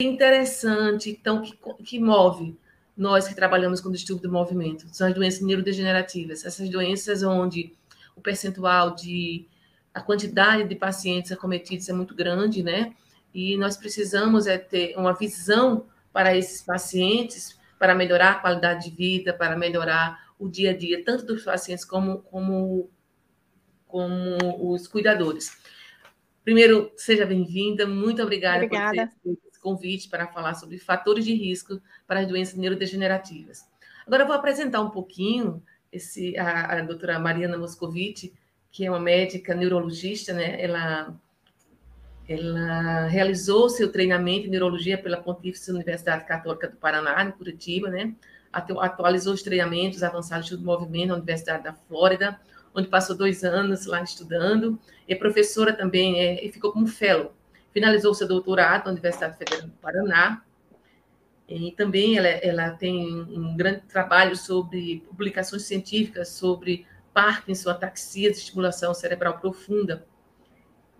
interessante, então, que, que move nós que trabalhamos com distúrbio do movimento, são as doenças neurodegenerativas, essas doenças onde o percentual de a quantidade de pacientes acometidos é muito grande, né? E nós precisamos é ter uma visão para esses pacientes para melhorar a qualidade de vida, para melhorar o dia a dia, tanto dos pacientes como, como, como os cuidadores. Primeiro, seja bem-vinda, muito obrigada, obrigada. por ter convite para falar sobre fatores de risco para as doenças neurodegenerativas. Agora eu vou apresentar um pouquinho esse, a, a doutora Mariana Moscovici, que é uma médica neurologista, né? Ela ela realizou seu treinamento em neurologia pela Pontífice Universidade Católica do Paraná, em Curitiba, né? Atualizou os treinamentos avançados do movimento na Universidade da Flórida, onde passou dois anos lá estudando. É professora também, é, e ficou como fellow. Finalizou seu doutorado na Universidade Federal do Paraná. E também ela, ela tem um grande trabalho sobre publicações científicas sobre Parkinson, ataxia de estimulação cerebral profunda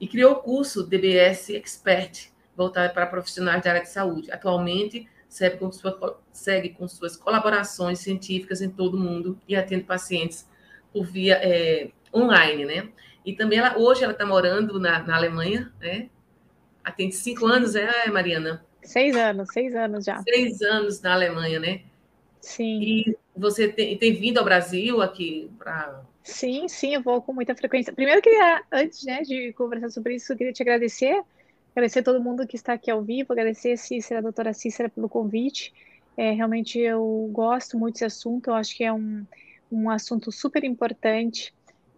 e criou o curso DBS Expert, voltado para profissionais da área de saúde. Atualmente, segue com, sua, segue com suas colaborações científicas em todo o mundo e atende pacientes por via é, online, né? E também ela, hoje ela está morando na, na, Alemanha, né? Atende cinco anos, é, Mariana? Seis anos, seis anos já. Seis anos na Alemanha, né? Sim. E você tem, tem vindo ao Brasil aqui para Sim, sim, eu vou com muita frequência. Primeiro, eu queria, antes né, de conversar sobre isso, eu queria te agradecer, agradecer a todo mundo que está aqui ao vivo, agradecer a Cícera, a doutora Cícera, pelo convite. É, realmente eu gosto muito desse assunto, eu acho que é um, um assunto super importante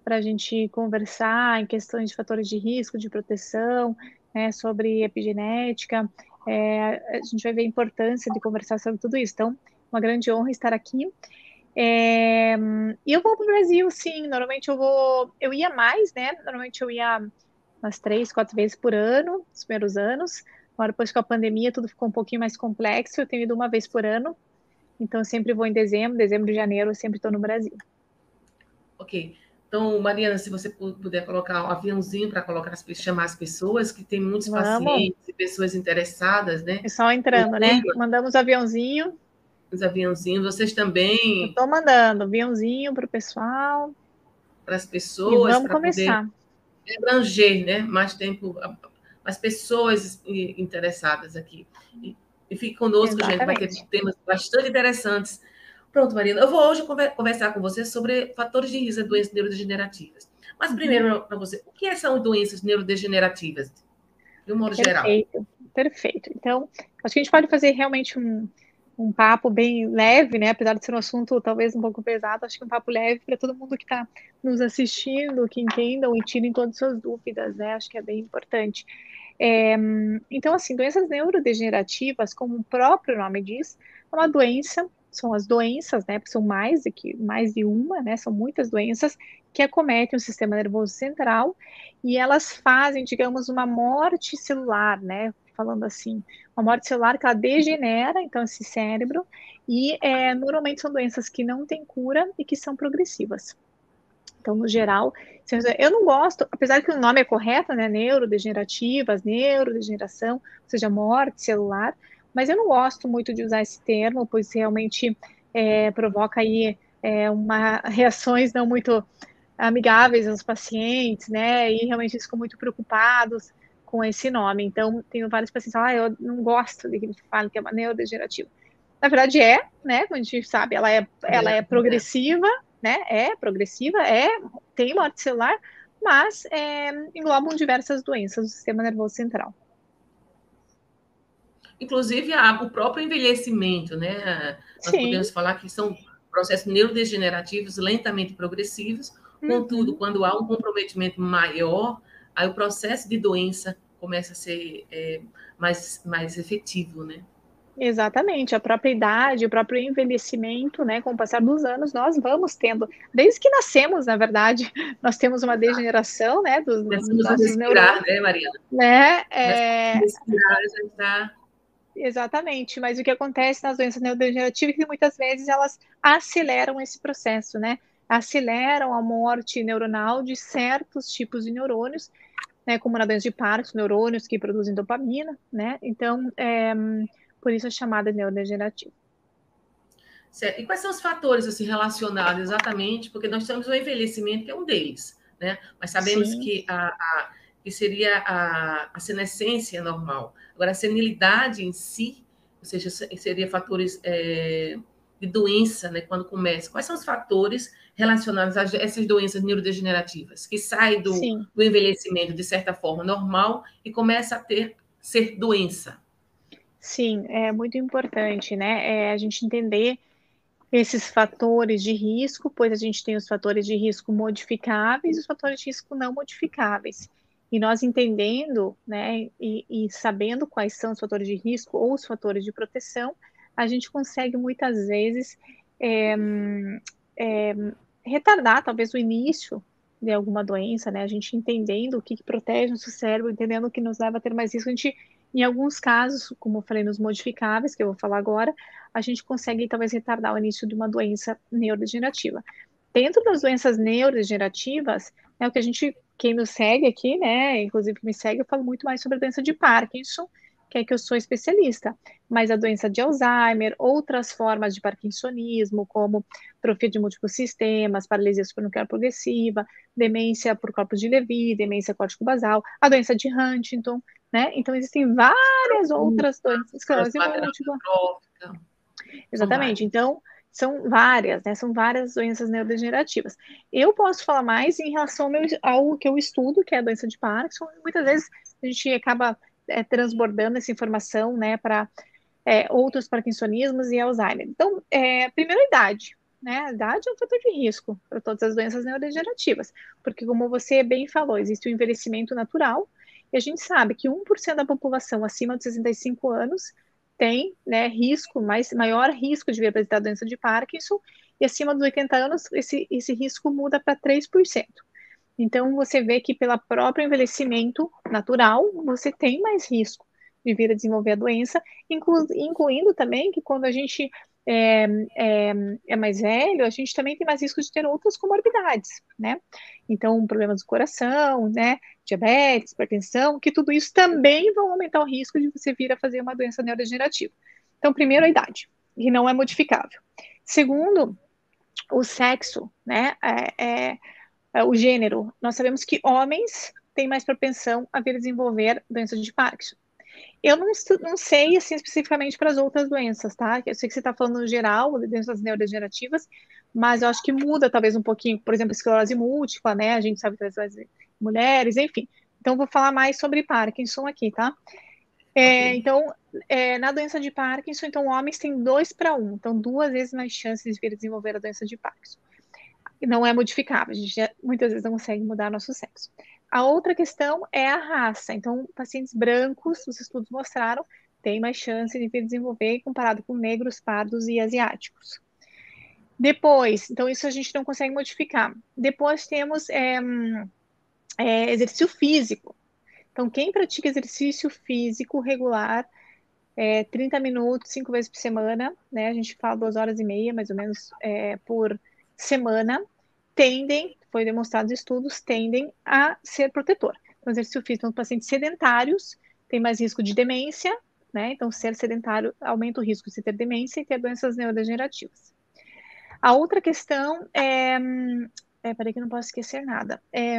para a gente conversar em questões de fatores de risco, de proteção, né, sobre epigenética. É, a gente vai ver a importância de conversar sobre tudo isso. Então, uma grande honra estar aqui. É, eu vou para o Brasil, sim. Normalmente eu vou. Eu ia mais, né? Normalmente eu ia umas três, quatro vezes por ano, nos primeiros anos. Agora, depois com a pandemia, tudo ficou um pouquinho mais complexo. Eu tenho ido uma vez por ano. Então, sempre vou em dezembro, dezembro janeiro, eu sempre estou no Brasil. Ok. Então, Mariana, se você puder colocar um aviãozinho para colocar chamar as pessoas, que tem muitos Vamos. pacientes e pessoas interessadas, né? Pessoal entrando, né? Mandamos aviãozinho os aviãozinhos. Vocês também. Estou mandando aviãozinho para o pessoal. Para as pessoas. E vamos começar. Abranger, né? Mais tempo, as pessoas interessadas aqui. E, e fique conosco, Exatamente. gente. Vai ter temas bastante interessantes. Pronto, Marina. Eu vou hoje conversar com você sobre fatores de risco de doenças neurodegenerativas. Mas uhum. primeiro, para você, o que são doenças neurodegenerativas? De um modo perfeito, geral. Perfeito. Então, acho que a gente pode fazer realmente um, um papo bem leve, né? Apesar de ser um assunto talvez um pouco pesado, acho que um papo leve para todo mundo que está nos assistindo, que entendam e tirem todas as suas dúvidas, né? Acho que é bem importante. É, então, assim, doenças neurodegenerativas, como o próprio nome diz, é uma doença, são as doenças, né? São mais de, que, mais de uma, né? São muitas doenças que acometem o sistema nervoso central e elas fazem, digamos, uma morte celular, né? falando assim, uma morte celular que ela degenera, então, esse cérebro, e é, normalmente são doenças que não têm cura e que são progressivas. Então, no geral, eu não gosto, apesar que o nome é correto, né, neurodegenerativas, neurodegeneração, ou seja, morte celular, mas eu não gosto muito de usar esse termo, pois realmente é, provoca aí é, uma, reações não muito amigáveis aos pacientes, né, e realmente eles ficam muito preocupados, com esse nome. Então, tenho vários pacientes que falam, ah, eu não gosto de que gente fale que é uma neurodegenerativa. Na verdade, é, né? Como a gente sabe, ela é, ela é progressiva, né? É progressiva, é, tem morte celular, mas é, englobam diversas doenças do sistema nervoso central. Inclusive, a, o próprio envelhecimento, né? Nós Sim. podemos falar que são processos neurodegenerativos lentamente progressivos, contudo, uhum. quando há um comprometimento maior aí o processo de doença começa a ser é, mais, mais efetivo, né? Exatamente, a própria idade, o próprio envelhecimento, né? Com o passar dos anos, nós vamos tendo, desde que nascemos, na verdade, nós temos uma degeneração, né? Dos, Começamos a respirar, né, Mariana? Né? É... Respirar já está. Exatamente, mas o que acontece nas doenças neurodegenerativas é que muitas vezes elas aceleram esse processo, né? Aceleram a morte neuronal de certos tipos de neurônios né, como na doença de Parkinson, neurônios que produzem dopamina, né? Então, é, por isso é chamada neurodegenerativa. Certo. E quais são os fatores assim relacionados exatamente? Porque nós temos o envelhecimento, que é um deles, né? Mas sabemos Sim. que a, a, que seria a, a senescência normal. Agora, a senilidade em si, ou seja, seria fatores é, de doença, né? Quando começa. Quais são os fatores relacionados a essas doenças neurodegenerativas que saem do, do envelhecimento de certa forma normal e começa a ter ser doença? Sim, é muito importante, né? É a gente entender esses fatores de risco, pois a gente tem os fatores de risco modificáveis e os fatores de risco não modificáveis. E nós entendendo, né, e, e, sabendo quais são os fatores de risco ou os fatores de proteção, a gente consegue muitas vezes é, é, retardar talvez o início de alguma doença, né? A gente entendendo o que, que protege nosso cérebro, entendendo o que nos leva a ter mais risco, a gente em alguns casos, como eu falei nos modificáveis, que eu vou falar agora, a gente consegue talvez retardar o início de uma doença neurodegenerativa. Dentro das doenças neurodegenerativas, é o que a gente, quem nos segue aqui, né, inclusive que me segue, eu falo muito mais sobre a doença de Parkinson, que é que eu sou especialista, mas a doença de Alzheimer, outras formas de parkinsonismo, como atrofia de múltiplos sistemas, paralisia supranuclear progressiva, demência por corpos de Levy, demência córtico-basal, a doença de Huntington, né? Então, existem várias outras doenças, esclerose múltipla. Exatamente. Então, são várias, né? São várias doenças neurodegenerativas. Eu posso falar mais em relação ao, meu, ao que eu estudo, que é a doença de Parkinson. Muitas vezes a gente acaba é, transbordando essa informação, né, para é, outros parkinsonismos e Alzheimer. Então, é, primeiro, a idade. Né? A idade é um fator de risco para todas as doenças neurodegenerativas, porque, como você bem falou, existe o envelhecimento natural, e a gente sabe que 1% da população acima de 65 anos tem né, risco, mais, maior risco de vir apresentar doença de Parkinson, e acima dos 80 anos esse, esse risco muda para 3%. Então, você vê que pelo próprio envelhecimento natural, você tem mais risco de vir a desenvolver a doença, inclu, incluindo também que quando a gente é, é, é, mais velho, a gente também tem mais risco de ter outras comorbidades, né? Então, problemas do coração, né? Diabetes, hipertensão, que tudo isso também vão aumentar o risco de você vir a fazer uma doença neurodegenerativa. Então, primeiro, a idade, que não é modificável. Segundo, o sexo, né? É, é, é o gênero. Nós sabemos que homens têm mais propensão a vir desenvolver doença de Parkinson. Eu não, não sei, assim, especificamente para as outras doenças, tá? Eu sei que você está falando no geral, doenças neurodegenerativas, mas eu acho que muda talvez um pouquinho, por exemplo, esclerose múltipla, né? A gente sabe que as mulheres, enfim. Então, vou falar mais sobre Parkinson aqui, tá? É, então, é, na doença de Parkinson, então, homens têm dois para um, então, duas vezes mais chances de vir desenvolver a doença de Parkinson. Não é modificável, a gente já, muitas vezes não consegue mudar nosso sexo. A outra questão é a raça. Então, pacientes brancos, os estudos mostraram, têm mais chance de vir desenvolver comparado com negros, pardos e asiáticos. Depois, então isso a gente não consegue modificar. Depois temos é, é, exercício físico. Então, quem pratica exercício físico regular, é, 30 minutos, cinco vezes por semana, né? A gente fala duas horas e meia, mais ou menos, por semana, tendem foi demonstrado estudos, tendem a ser protetor. Então, exercício físico nos pacientes sedentários tem mais risco de demência, né? Então, ser sedentário aumenta o risco de ter demência e ter doenças neurodegenerativas. A outra questão é, é peraí que não posso esquecer nada, é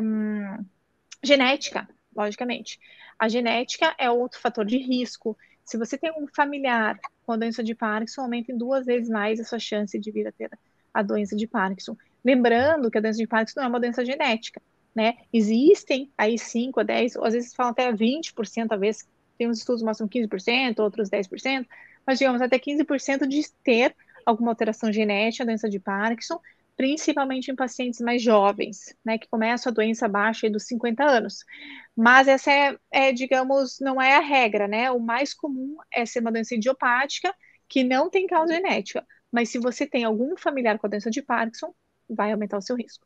genética, logicamente. A genética é outro fator de risco. Se você tem um familiar com a doença de Parkinson, aumenta em duas vezes mais a sua chance de vir a ter a doença de Parkinson. Lembrando que a doença de Parkinson não é uma doença genética, né? Existem aí 5 a 10, ou às vezes falam até 20%, às vezes tem uns estudos que mostram 15%, outros 10%, mas digamos até 15% de ter alguma alteração genética, doença de Parkinson, principalmente em pacientes mais jovens, né, que começam a doença abaixo dos 50 anos. Mas essa é, é, digamos, não é a regra, né? O mais comum é ser uma doença idiopática que não tem causa genética. Mas se você tem algum familiar com a doença de Parkinson, vai aumentar o seu risco.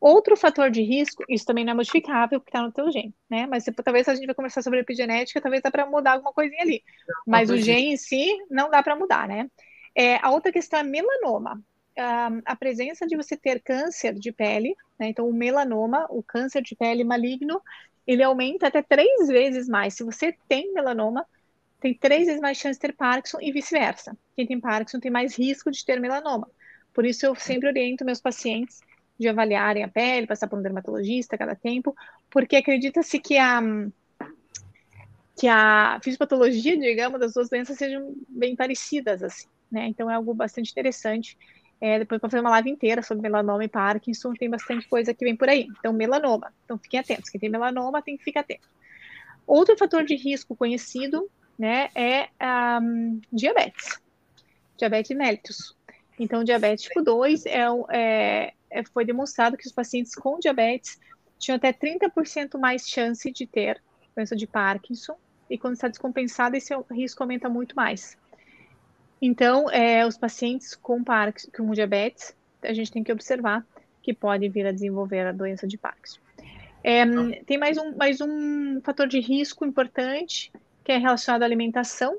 Outro fator de risco, isso também não é modificável, porque está no teu gene, né? Mas talvez a gente vai conversar sobre epigenética, talvez dá para mudar alguma coisinha ali. Mas o gene em si não dá para mudar, né? É, a outra questão é melanoma. Um, a presença de você ter câncer de pele, né? Então, o melanoma, o câncer de pele maligno, ele aumenta até três vezes mais. Se você tem melanoma, tem três vezes mais chance de ter Parkinson e vice-versa. Quem tem Parkinson tem mais risco de ter melanoma. Por isso, eu sempre oriento meus pacientes de avaliarem a pele, passar por um dermatologista a cada tempo, porque acredita-se que a, que a fisiopatologia, digamos, das duas doenças sejam bem parecidas, assim, né? Então, é algo bastante interessante. É, depois vou fazer uma live inteira sobre melanoma e Parkinson, tem bastante coisa que vem por aí. Então, melanoma. Então, fiquem atentos. Quem tem melanoma tem que ficar atento. Outro fator de risco conhecido, né, é um, diabetes. Diabetes mellitus. Então, diabetes tipo 2 é, é, é, foi demonstrado que os pacientes com diabetes tinham até 30% mais chance de ter doença de Parkinson, e quando está descompensado, esse risco aumenta muito mais. Então, é, os pacientes com, com diabetes, a gente tem que observar que podem vir a desenvolver a doença de Parkinson. É, tem mais um, mais um fator de risco importante, que é relacionado à alimentação,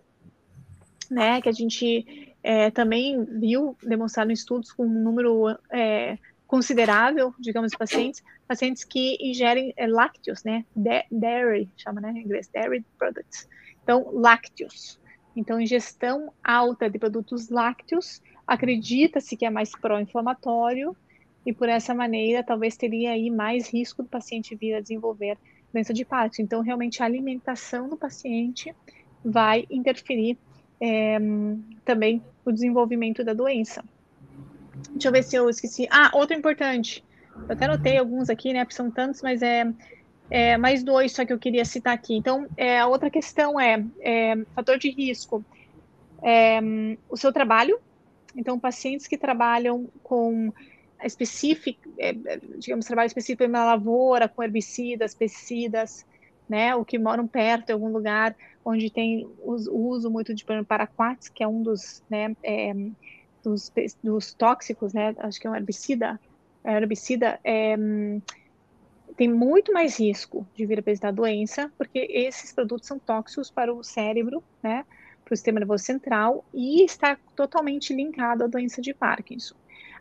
né, que a gente é, também viu demonstrado em estudos com um número é, considerável, digamos, de pacientes, pacientes que ingerem é, lácteos, né, dairy, chama, né, em inglês, dairy products. Então, lácteos. Então, ingestão alta de produtos lácteos, acredita-se que é mais pró-inflamatório e por essa maneira talvez teria aí mais risco do paciente vir a desenvolver doença de Parkinson. Então, realmente a alimentação do paciente vai interferir é, também o desenvolvimento da doença. Deixa eu ver se eu esqueci. Ah, outro importante. Eu até anotei alguns aqui, né? Porque são tantos, mas é, é mais dois só que eu queria citar aqui. Então, é, a outra questão é, é fator de risco. É, o seu trabalho. Então, pacientes que trabalham com específico, é, digamos, trabalho específico na lavoura, com herbicidas, pesticidas, né? Que moram perto de algum lugar onde tem o uso muito de paraquats, que é um dos, né, é, dos, dos, tóxicos, né, acho que é um herbicida, é herbicida é, tem muito mais risco de vir a apresentar doença, porque esses produtos são tóxicos para o cérebro, né, para o sistema nervoso central, e está totalmente linkado à doença de Parkinson.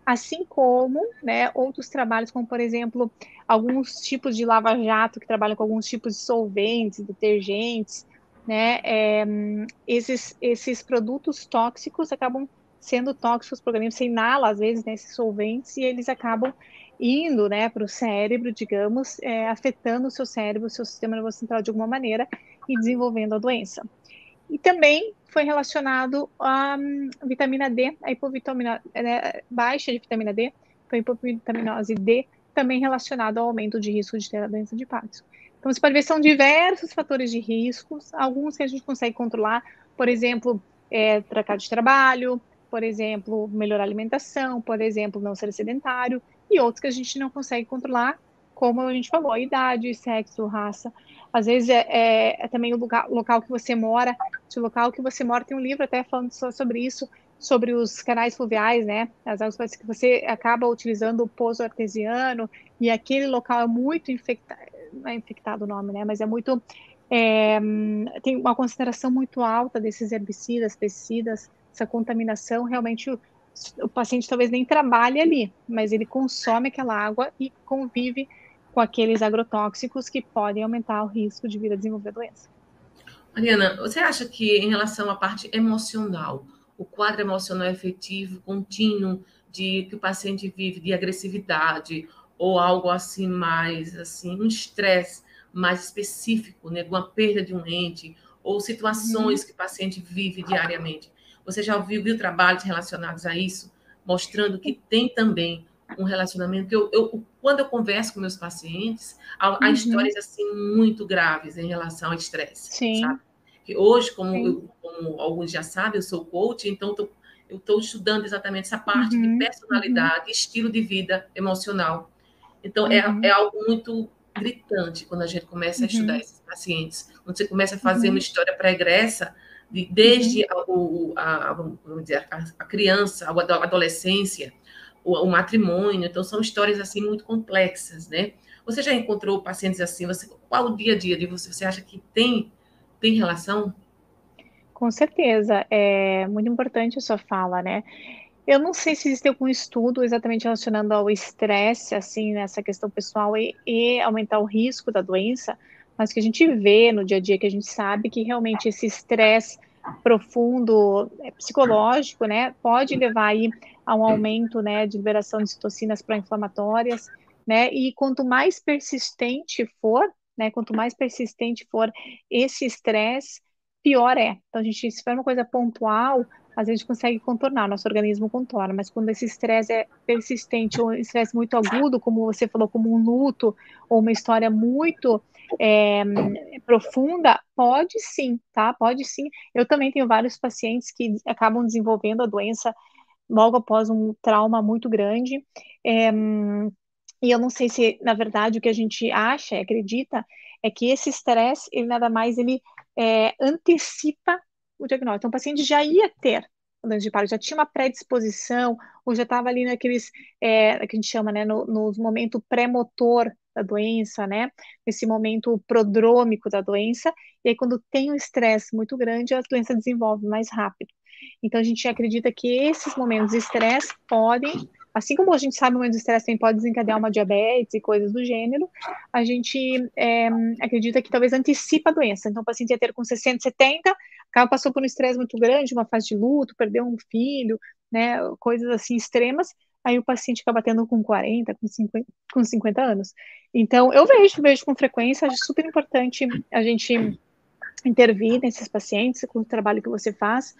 Assim como né, outros trabalhos, como por exemplo, alguns tipos de lava-jato que trabalham com alguns tipos de solventes, detergentes, né, é, esses, esses produtos tóxicos acabam sendo tóxicos para o organismo, você inala às vezes né, solventes e eles acabam indo né, para o cérebro, digamos, é, afetando o seu cérebro, o seu sistema nervoso central de alguma maneira e desenvolvendo a doença. E também foi relacionado à um, vitamina D, a hipovitamina né, baixa de vitamina D, foi hipovitaminose D, também relacionado ao aumento de risco de ter a doença de Parkinson. Então, você pode ver, são diversos fatores de riscos, alguns que a gente consegue controlar, por exemplo, é, trocar de trabalho, por exemplo, melhorar a alimentação, por exemplo, não ser sedentário, e outros que a gente não consegue controlar, como a gente falou, a idade, sexo, raça. Às vezes é, é, é também o lugar, local que você mora, o local que você mora, tem um livro até falando só sobre isso, sobre os canais fluviais, né? As águas que você acaba utilizando o poço artesiano e aquele local é muito infectado, não é infectado o nome, né? Mas é muito. É, tem uma consideração muito alta desses herbicidas, pesticidas, essa contaminação. Realmente, o, o paciente talvez nem trabalhe ali, mas ele consome aquela água e convive com aqueles agrotóxicos que podem aumentar o risco de vir a desenvolver doença. Mariana, você acha que em relação à parte emocional, o quadro emocional efetivo, contínuo, de que o paciente vive de agressividade ou algo assim mais assim um estresse mais específico, né, uma perda de um ente ou situações uhum. que o paciente vive diariamente. Você já ouviu, viu trabalhos relacionados a isso, mostrando que tem também um relacionamento. Eu, eu quando eu converso com meus pacientes, há, há uhum. histórias assim muito graves em relação ao estresse, Sim. sabe? Que hoje, como, eu, como, alguns já sabem, eu sou coach, então tô, eu estou estudando exatamente essa parte uhum. de personalidade, uhum. estilo de vida emocional. Então, é, uhum. é, é, algo muito gritante quando a gente começa a estudar uhum. esses pacientes. Quando você começa a fazer uma uhum. história pregressa, de, desde a, o, a, vamos dizer, a, a criança, a adolescência, o, o, matrimônio. Então, são histórias assim muito complexas, né? Você já encontrou pacientes assim? Você, qual o dia a dia de você? Você acha que tem, tem relação? Com certeza. É muito importante a sua fala, né? Eu não sei se existe algum estudo exatamente relacionando ao estresse, assim, nessa questão pessoal e, e, aumentar o risco da doença, mas que a gente vê no dia a dia, que a gente sabe que realmente esse estresse profundo é, psicológico, né, pode levar aí a um aumento, né, de liberação de citocinas pró-inflamatórias, né, e quanto mais persistente for, né, quanto mais persistente for esse estresse, pior é. Então, a gente, se for uma coisa pontual, às vezes a gente consegue contornar, nosso organismo contorna, mas quando esse estresse é persistente ou estresse muito agudo, como você falou, como um luto ou uma história muito é, profunda, pode sim, tá? Pode sim. Eu também tenho vários pacientes que acabam desenvolvendo a doença logo após um trauma muito grande. É, e eu não sei se, na verdade, o que a gente acha, acredita, é que esse estresse, ele nada mais, ele é, antecipa o diagnóstico. Então, o paciente já ia ter doença de Parkinson, já tinha uma predisposição, ou já estava ali naqueles, é, que a gente chama, né, no, no momento pré-motor da doença, né, nesse momento prodrômico da doença, e aí quando tem um estresse muito grande, a doença desenvolve mais rápido. Então, a gente acredita que esses momentos de estresse podem Assim como a gente sabe o momento de estresse também pode desencadear uma diabetes e coisas do gênero, a gente é, acredita que talvez antecipa a doença. Então, o paciente ia ter com 60, 70, acaba passou por um estresse muito grande, uma fase de luto, perdeu um filho, né, coisas assim extremas, aí o paciente acaba tendo com 40, com 50, com 50 anos. Então, eu vejo, vejo com frequência, acho super importante a gente intervir nesses pacientes com o trabalho que você faz.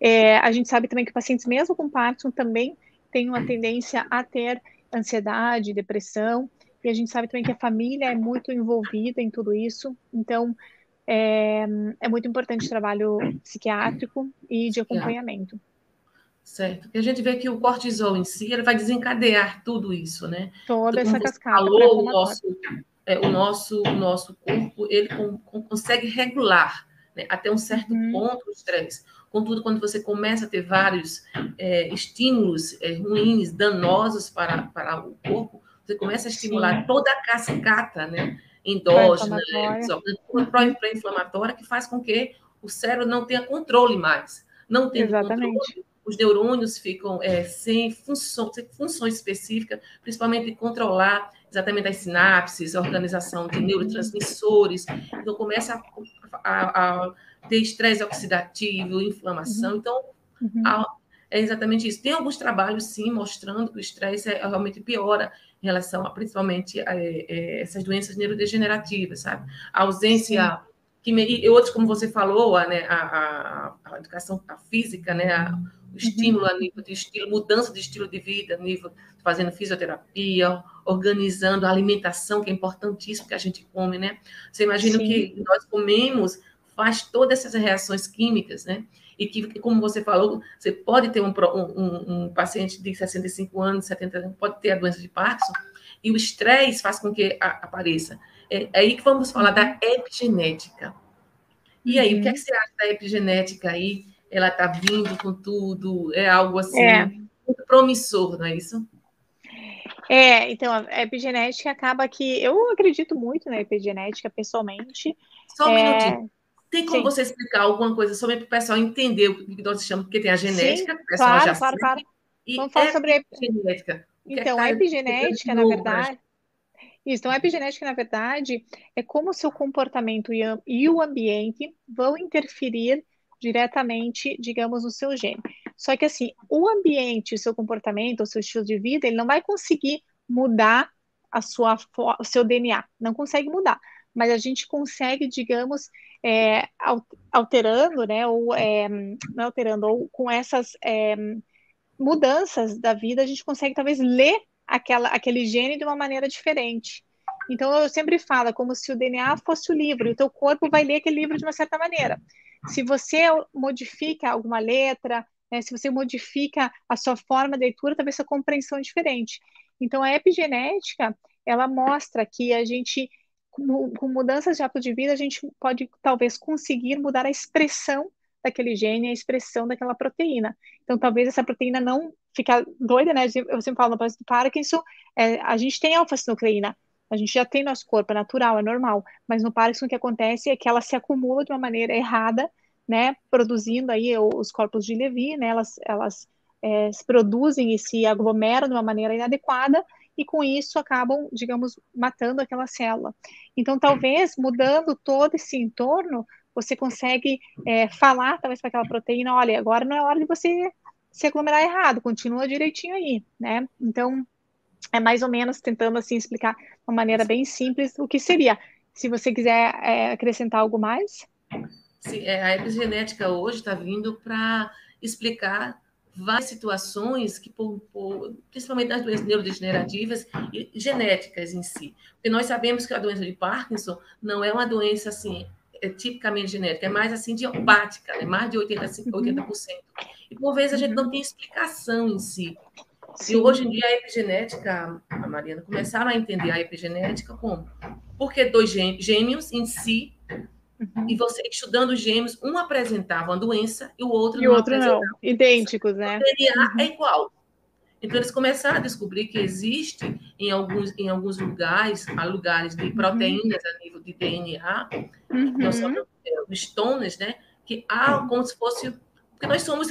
É, a gente sabe também que pacientes mesmo com Parkinson também tem uma tendência a ter ansiedade, depressão, e a gente sabe também que a família é muito envolvida em tudo isso, então é, é muito importante o trabalho psiquiátrico e de acompanhamento. Certo. E a gente vê que o cortisol em si ele vai desencadear tudo isso, né? Toda essa cascata. Falou, o nosso, é, o nosso, o nosso corpo ele com, com, consegue regular né, até um certo uhum. ponto o estresse. Contudo, quando você começa a ter vários é, estímulos é, ruins, danosos para, para o corpo, você começa a estimular Sim. toda a cascata né, endógena, né, pró-inflamatória, que faz com que o cérebro não tenha controle mais. Não tem controle, os neurônios ficam é, sem, função, sem funções específicas, principalmente controlar exatamente as sinapses, a organização de neurotransmissores. Então, começa a, a, a ter estresse oxidativo, inflamação. Uhum. Então, uhum. é exatamente isso. Tem alguns trabalhos, sim, mostrando que o estresse é, realmente piora em relação a, principalmente, a, a, é, essas doenças neurodegenerativas, sabe? A ausência... Sim. Que, e outros, como você falou, a, né, a, a, educação a física, né, a, estímulo uhum. a nível de estilo, mudança de estilo de vida, nível fazendo fisioterapia, organizando a alimentação, que é importantíssimo que a gente come, né? Você imagina Sim. que nós comemos faz todas essas reações químicas, né? E que, como você falou, você pode ter um, um, um paciente de 65 anos, 70 anos, pode ter a doença de Parkinson, e o estresse faz com que a, apareça. É, é, aí que vamos falar da epigenética. E aí, uhum. o que, é que você acha da epigenética aí? Ela está vindo com tudo, é algo assim é. muito promissor, não é isso? É, então a epigenética acaba que eu acredito muito na epigenética pessoalmente. Só um é... minutinho. Tem como Sim. você explicar alguma coisa sobre para o pessoal entender o que nós chamamos, porque tem a genética, Sim, o pessoal claro, já claro, sabe, claro. E Vamos falar sobre a epigenética. Então, é a epigenética, na verdade. Isso, então, a epigenética, na verdade, é como o seu comportamento e o ambiente vão interferir diretamente, digamos, no seu gene. Só que, assim, o ambiente, o seu comportamento, o seu estilo de vida, ele não vai conseguir mudar a sua, o seu DNA, não consegue mudar mas a gente consegue, digamos, é, alterando, né, ou é, não alterando, ou com essas é, mudanças da vida, a gente consegue talvez ler aquela, aquele gene de uma maneira diferente. Então, eu sempre falo, é como se o DNA fosse o livro, e o teu corpo vai ler aquele livro de uma certa maneira. Se você modifica alguma letra, né, se você modifica a sua forma de leitura, talvez sua compreensão é diferente. Então, a epigenética, ela mostra que a gente com, com mudanças de hábito de vida, a gente pode talvez conseguir mudar a expressão daquele gene, a expressão daquela proteína. Então, talvez essa proteína não ficar doida, né? Eu sempre falo no do Parkinson, é, a gente tem alfa-sinucleína, a gente já tem nosso corpo, é natural, é normal, mas no Parkinson o que acontece é que ela se acumula de uma maneira errada, né? Produzindo aí os corpos de Levy, né? Elas, elas é, se produzem e se aglomeram de uma maneira inadequada, e com isso acabam, digamos, matando aquela célula. Então, talvez mudando todo esse entorno, você consegue é, falar talvez para aquela proteína, olha, agora não é hora de você se aglomerar errado, continua direitinho aí, né? Então, é mais ou menos tentando assim explicar de uma maneira bem simples o que seria. Se você quiser é, acrescentar algo mais. Sim, é, a epigenética hoje está vindo para explicar várias situações que, por, por, principalmente nas doenças neurodegenerativas e genéticas em si. Porque nós sabemos que a doença de Parkinson não é uma doença assim é tipicamente genética, é mais assim idiopática, né? mais de 80%, 80%. E por vezes a gente não tem explicação em si. Sim. E hoje em dia a epigenética, a Mariana, começaram a entender a epigenética como? Porque dois gêmeos em si, uhum. e você estudando gêmeos, um apresentava uma doença e o outro e não outro não. Idênticos, né? O DNA uhum. é igual. Então, eles começaram a descobrir que existe em alguns, em alguns lugares, há lugares de proteínas a nível de DNA, uhum. nós somos stones, né? Que há como se fosse. Porque nós somos,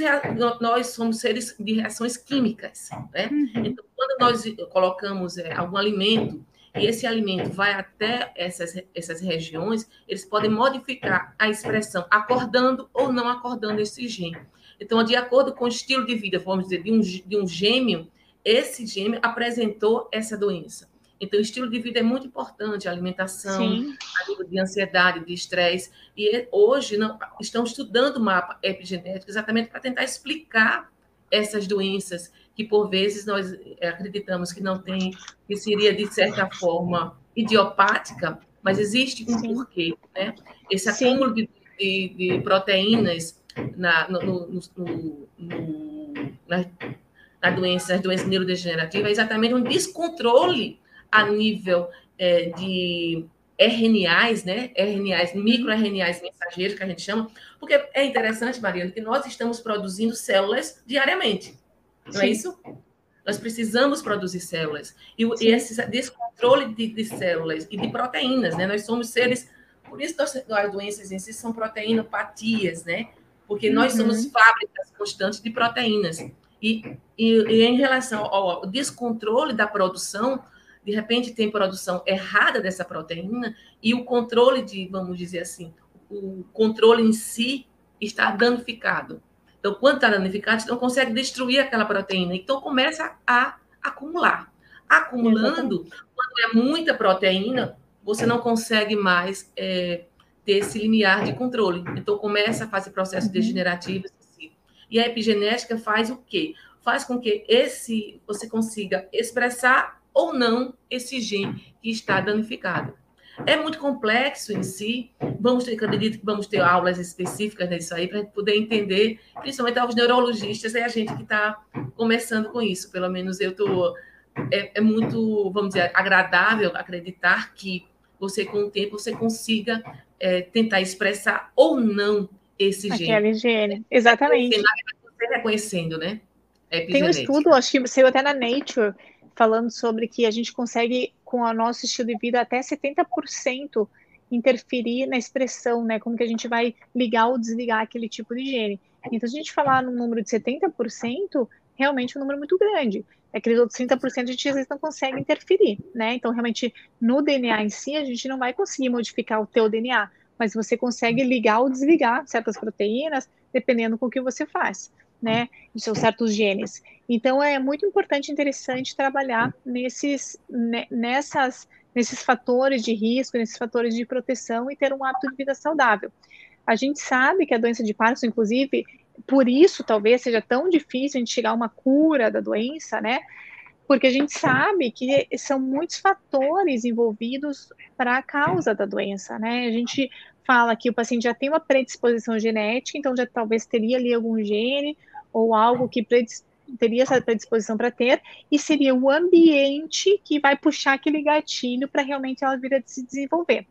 nós somos seres de reações químicas, né? Uhum. Então, quando nós colocamos é, algum alimento e esse alimento vai até essas, essas regiões, eles podem modificar a expressão, acordando ou não acordando esse gene. Então, de acordo com o estilo de vida, vamos dizer, de um, de um gêmeo, esse gêmeo apresentou essa doença. Então, o estilo de vida é muito importante, a alimentação, a nível de ansiedade, de estresse. E hoje não, estão estudando o mapa epigenético exatamente para tentar explicar essas doenças que, por vezes, nós eh, acreditamos que não tem, que seria, de certa forma, idiopática, mas existe um Sim. porquê. Né? Esse acúmulo de, de, de proteínas na, no, no, no, na, na doença, nas doenças neurodegenerativas é exatamente um descontrole a nível é, de RNAs, né? RNAs, microRNAs mensageiros, que a gente chama, porque é interessante, Mariana, que nós estamos produzindo células diariamente, não é Sim. é isso? Nós precisamos produzir células. E, e esse descontrole de, de, células e de proteínas, né? Nós somos seres. Por isso, as doenças em si são proteinopatias, né? porque uhum. nós somos uhum. fábricas constantes de proteínas. E, e, e, em relação ao descontrole da produção, de repente tem produção errada dessa proteína e o controle de, vamos dizer assim, o controle em si está danificado. Então, quando está danificado, você não consegue destruir aquela proteína. Então, começa a acumular. Acumulando, quando é muita proteína, você não consegue mais é, ter esse limiar de controle. Então, começa a fazer processos uhum. degenerativos. Assim. E a epigenética faz o quê? Faz com que esse você consiga expressar ou não esse gene que está danificado. É muito complexo em si. Vamos ter, acredito que vamos ter aulas específicas nisso aí para poder entender, principalmente aos neurologistas, é a gente que está começando com isso. Pelo menos eu estou. É, é, muito, vamos dizer, agradável acreditar que você, com o tempo, você consiga é, tentar expressar ou não esse gene. Aquela gene, exatamente. Você reconhecendo, né? Tem um estudo, acho que saiu até na Nature, falando sobre que a gente consegue, com o nosso estilo de vida, até 70% interferir na expressão, né? Como que a gente vai ligar ou desligar aquele tipo de gene. Então, se a gente falar num número de 70%, realmente é um número muito grande. Aqueles outros 30% a gente às vezes não consegue interferir, né? Então, realmente, no DNA em si, a gente não vai conseguir modificar o teu DNA, mas você consegue ligar ou desligar certas proteínas, dependendo com o que você faz, né? Os seus certos genes. Então, é muito importante e interessante trabalhar nesses, nessas, nesses fatores de risco, nesses fatores de proteção e ter um hábito de vida saudável. A gente sabe que a doença de Parkinson, inclusive, por isso talvez seja tão difícil a gente chegar a uma cura da doença, né? Porque a gente sabe que são muitos fatores envolvidos para a causa da doença, né? A gente fala que o paciente já tem uma predisposição genética, então já talvez teria ali algum gene ou algo que teria essa predisposição para ter, e seria o ambiente que vai puxar aquele gatilho para realmente ela vir a se desenvolver.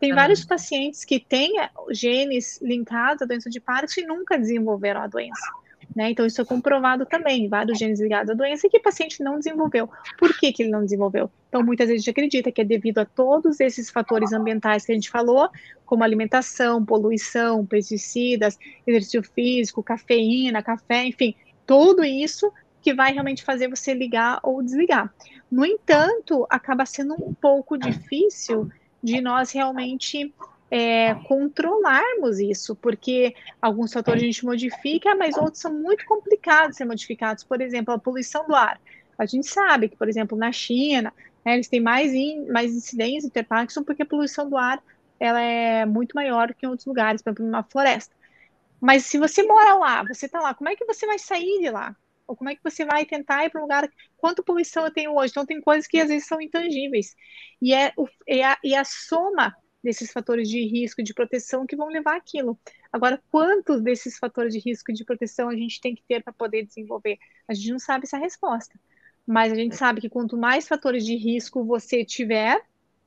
Tem ah. vários pacientes que têm genes linkados à doença de Parkinson e nunca desenvolveram a doença. Né? Então, isso é comprovado também, vários genes ligados à doença e que o paciente não desenvolveu. Por que, que ele não desenvolveu? Então, muitas vezes a gente acredita que é devido a todos esses fatores ambientais que a gente falou, como alimentação, poluição, pesticidas, exercício físico, cafeína, café, enfim, tudo isso que vai realmente fazer você ligar ou desligar. No entanto, acaba sendo um pouco difícil de nós realmente é, controlarmos isso, porque alguns fatores a gente modifica, mas outros são muito complicados de ser modificados. Por exemplo, a poluição do ar. A gente sabe que, por exemplo, na China, né, eles têm mais, in, mais incidência de Parkinson porque a poluição do ar ela é muito maior que em outros lugares, por exemplo, numa floresta. Mas se você mora lá, você está lá, como é que você vai sair de lá? Ou como é que você vai tentar ir para um lugar? Quanto poluição eu tenho hoje? Então, tem coisas que às vezes são intangíveis. E é, o, é, a, a soma desses fatores de risco de proteção que vão levar aquilo. Agora, quantos desses fatores de risco de proteção a gente tem que ter para poder desenvolver? A gente não sabe essa resposta. Mas a gente sabe que quanto mais fatores de risco você tiver,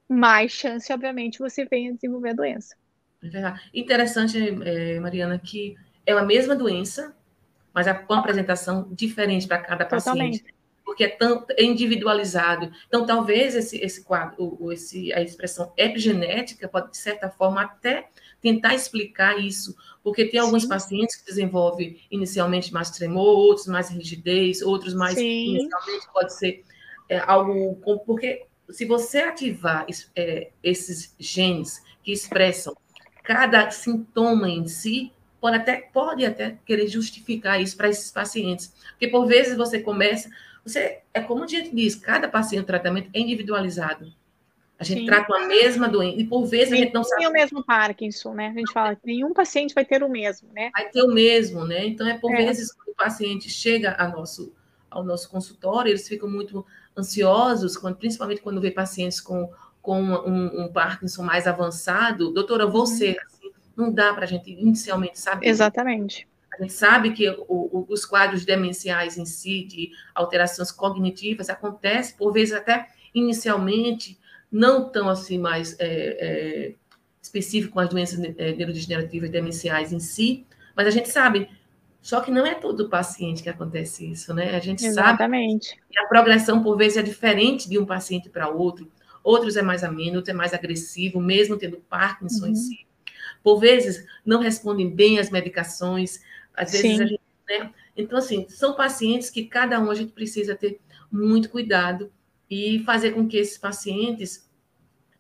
mais chance, obviamente, você venha desenvolver a doença. É. Interessante, é, Mariana, que é a mesma doença, mas com uma apresentação diferente para cada Totalmente. paciente. Porque é tão é individualizado. Então, talvez esse, esse quadro, o, esse, a expressão epigenética pode, de certa forma, até tentar explicar isso. Porque tem alguns Sim. pacientes que desenvolvem inicialmente mais tremor, outros mais rigidez, outros mais. Sim. Inicialmente pode ser é, algo. Porque se você ativar é, esses genes que expressam cada sintoma em si, pode até, pode até querer justificar isso para esses pacientes. Porque, por vezes, você começa. Você, é como a gente diz, cada paciente, o tratamento é individualizado. A gente Sim. trata a mesma doença, e por vezes Nenhum a gente não sabe. Tem o mesmo Parkinson, né? A gente fala que nenhum paciente vai ter o mesmo, né? Vai ter o mesmo, né? Então, é por é. vezes que o paciente chega a nosso, ao nosso consultório, eles ficam muito ansiosos, quando, principalmente quando vê pacientes com, com um, um Parkinson mais avançado. Doutora, você, uhum. assim, não dá para a gente inicialmente saber. Exatamente. A gente sabe que o, o, os quadros demenciais em si, de alterações cognitivas, acontecem, por vezes até inicialmente, não tão assim mais é, é, específico com as doenças é, neurodegenerativas demenciais em si, mas a gente sabe. Só que não é todo paciente que acontece isso, né? A gente Exatamente. sabe que a progressão, por vezes, é diferente de um paciente para outro. Outros é mais ameno, outro é mais agressivo, mesmo tendo Parkinson uhum. em si por vezes não respondem bem às medicações, às vezes Sim. a gente, né? Então, assim, são pacientes que cada um a gente precisa ter muito cuidado e fazer com que esses pacientes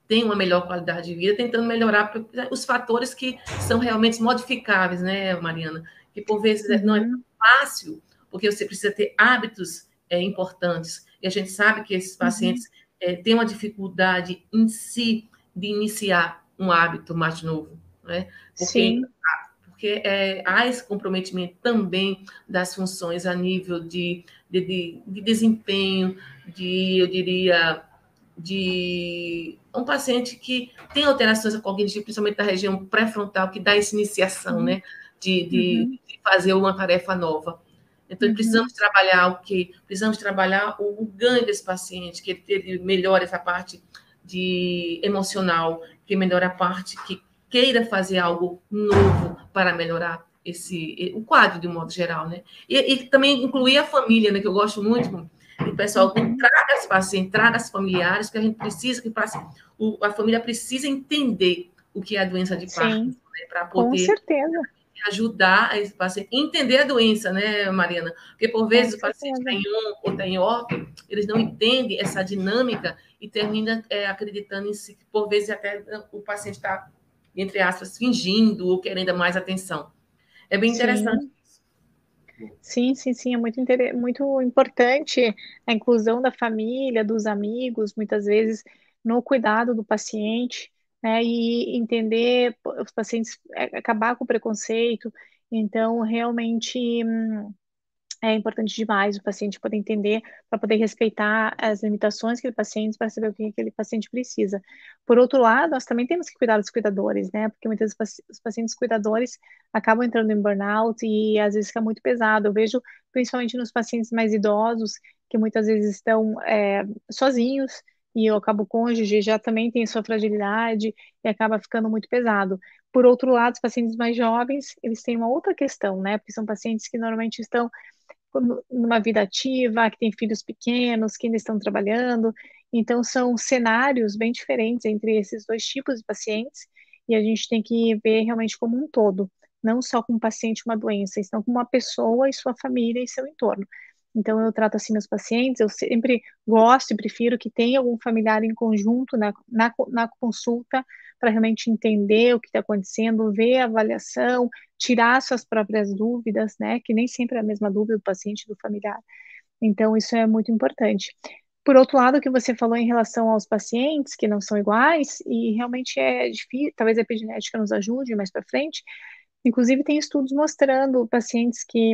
tenham uma melhor qualidade de vida, tentando melhorar os fatores que são realmente modificáveis, né, Mariana? Que por vezes uhum. não é uhum. fácil, porque você precisa ter hábitos é, importantes. E a gente sabe que esses uhum. pacientes uhum. É, têm uma dificuldade em si de iniciar um hábito mais novo né? Porque, Sim. Porque é, há esse comprometimento também das funções a nível de, de, de, de desempenho, de, eu diria, de um paciente que tem alterações cognitivas, principalmente da região pré-frontal, que dá essa iniciação, né? De, de, uhum. de, fazer uma tarefa nova. Então, uhum. precisamos trabalhar o quê? Precisamos trabalhar o, o ganho desse paciente, que ele, melhore essa parte de emocional, que melhore a parte que queira fazer algo novo para melhorar esse o quadro de um modo geral, né? E, e também incluir a família, né? Que eu gosto muito. O pessoal traga as pacientes, traga as familiares, que a gente precisa que passe, o, a família precisa entender o que é a doença de Parkinson, né, para poder Com certeza. Ajudar esse paciente entender a doença, né, Mariana? Porque por vezes o paciente tem um ou tem outro, eles não entendem essa dinâmica e termina é, acreditando em si, por vezes até o paciente está entre aspas, fingindo ou querendo mais atenção. É bem interessante. Sim, sim, sim, é muito, muito importante a inclusão da família, dos amigos, muitas vezes no cuidado do paciente, né, e entender os pacientes, é, acabar com o preconceito, então realmente hum, é importante demais o paciente poder entender, para poder respeitar as limitações que o paciente, para saber o que aquele paciente precisa. Por outro lado, nós também temos que cuidar dos cuidadores, né? Porque muitas vezes os pacientes cuidadores acabam entrando em burnout e às vezes fica muito pesado. Eu vejo, principalmente nos pacientes mais idosos, que muitas vezes estão é, sozinhos, e o cabo cônjuge já também tem sua fragilidade e acaba ficando muito pesado. Por outro lado, os pacientes mais jovens, eles têm uma outra questão, né? Porque são pacientes que normalmente estão numa vida ativa, que tem filhos pequenos, que ainda estão trabalhando. Então, são cenários bem diferentes entre esses dois tipos de pacientes, e a gente tem que ver realmente como um todo, não só como paciente uma doença, senão como uma pessoa e sua família e seu entorno. Então, eu trato assim meus pacientes, eu sempre gosto e prefiro que tenha algum familiar em conjunto na, na, na consulta, para realmente entender o que está acontecendo, ver a avaliação, tirar suas próprias dúvidas, né? Que nem sempre é a mesma dúvida do paciente e do familiar. Então, isso é muito importante. Por outro lado, o que você falou em relação aos pacientes que não são iguais, e realmente é difícil, talvez a epigenética nos ajude mais para frente. Inclusive, tem estudos mostrando pacientes que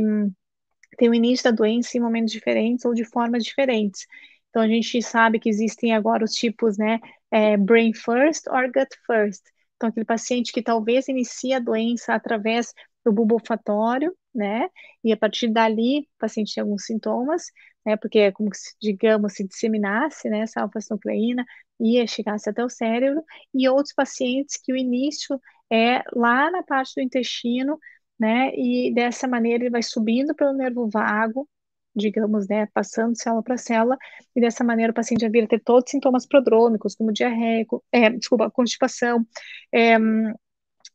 têm o início da doença em momentos diferentes ou de formas diferentes. Então, a gente sabe que existem agora os tipos, né, é, brain first or gut first. Então, aquele paciente que talvez inicie a doença através do bulbo olfatório, né, e a partir dali o paciente tem alguns sintomas, né, porque é como se, digamos, se disseminasse, né, essa alfa-nucleína e chegasse até o cérebro, e outros pacientes que o início é lá na parte do intestino, né, e dessa maneira ele vai subindo pelo nervo vago, digamos, né, passando célula para célula, e dessa maneira o paciente vai vir a ter todos os sintomas prodrômicos, como diarreia, é, desculpa, constipação, é,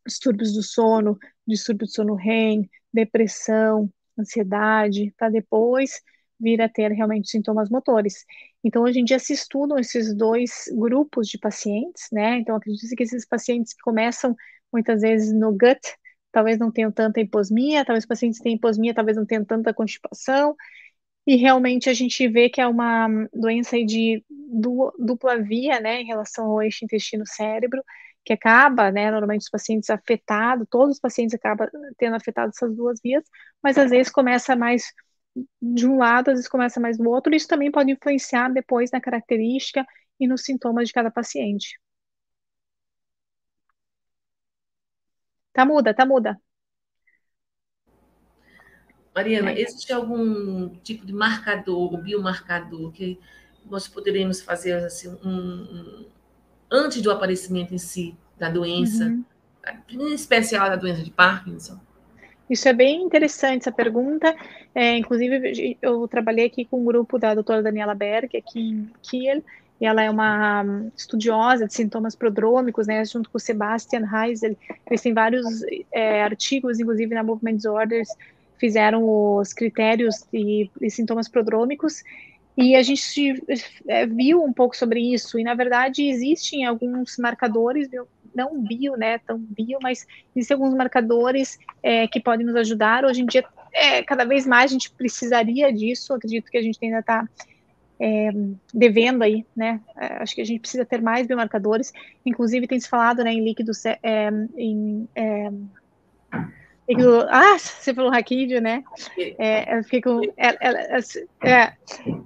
distúrbios do sono, distúrbio do sono REM, depressão, ansiedade, para depois vir a ter realmente sintomas motores. Então, hoje em dia se estudam esses dois grupos de pacientes, né? Então, acredito que esses pacientes que começam muitas vezes no gut, talvez não tenham tanta hiposmia, talvez pacientes tenham hiposmia, talvez não tenham tanta constipação, e realmente a gente vê que é uma doença de dupla via, né, em relação ao eixo intestino-cérebro, que acaba, né, normalmente os pacientes afetados, todos os pacientes acabam tendo afetado essas duas vias, mas às vezes começa mais de um lado, às vezes começa mais do outro, isso também pode influenciar depois na característica e nos sintomas de cada paciente. Tá muda, tá muda. Mariana, é. existe algum tipo de marcador, biomarcador que nós poderíamos fazer assim, um, um, antes do aparecimento em si da doença, uhum. em especial da doença de Parkinson? Isso é bem interessante essa pergunta. É, inclusive, eu trabalhei aqui com um grupo da doutora Daniela Berg, aqui em Kiel, ela é uma estudiosa de sintomas prodrômicos, né, junto com o Sebastian Heisel. Eles têm vários é, artigos, inclusive na Movement Disorders, fizeram os critérios e, e sintomas prodrômicos, e a gente é, viu um pouco sobre isso, e na verdade existem alguns marcadores, não bio, né, tão bio, mas existem alguns marcadores é, que podem nos ajudar. Hoje em dia, é, cada vez mais a gente precisaria disso, acredito que a gente ainda está é, devendo aí, né? É, acho que a gente precisa ter mais biomarcadores. Inclusive tem se falado, né, em líquidos, é, em é, ah, você falou raquídeo, né? É, eu fiquei com. É,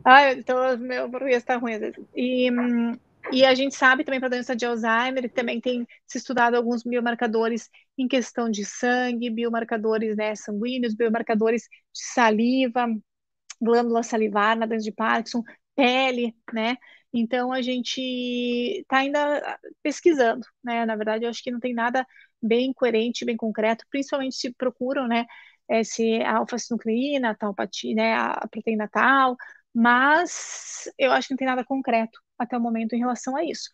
ah, então meu português está ruim. E, e a gente sabe também para a doença de Alzheimer, também tem se estudado alguns biomarcadores em questão de sangue, biomarcadores né, sanguíneos, biomarcadores de saliva, glândula salivar na doença de Parkinson, pele, né? Então a gente está ainda pesquisando, né? Na verdade, eu acho que não tem nada bem coerente, bem concreto, principalmente se procuram, né, se a alfa-sinucleína, a tal né, a proteína tal, mas eu acho que não tem nada concreto até o momento em relação a isso.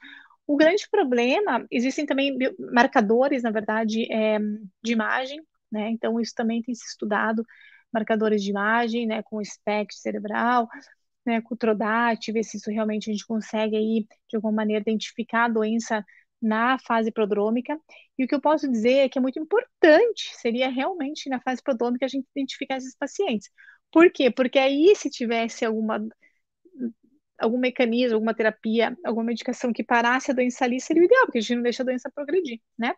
O grande problema, existem também marcadores, na verdade, é, de imagem, né, então isso também tem se estudado, marcadores de imagem, né, com SPECT cerebral, né, TRODAT, ver se isso realmente a gente consegue aí, de alguma maneira, identificar a doença na fase prodrômica. E o que eu posso dizer é que é muito importante, seria realmente na fase prodrômica a gente identificar esses pacientes. Por quê? Porque aí, se tivesse alguma algum mecanismo, alguma terapia, alguma medicação que parasse a doença ali, seria o ideal, porque a gente não deixa a doença progredir, né?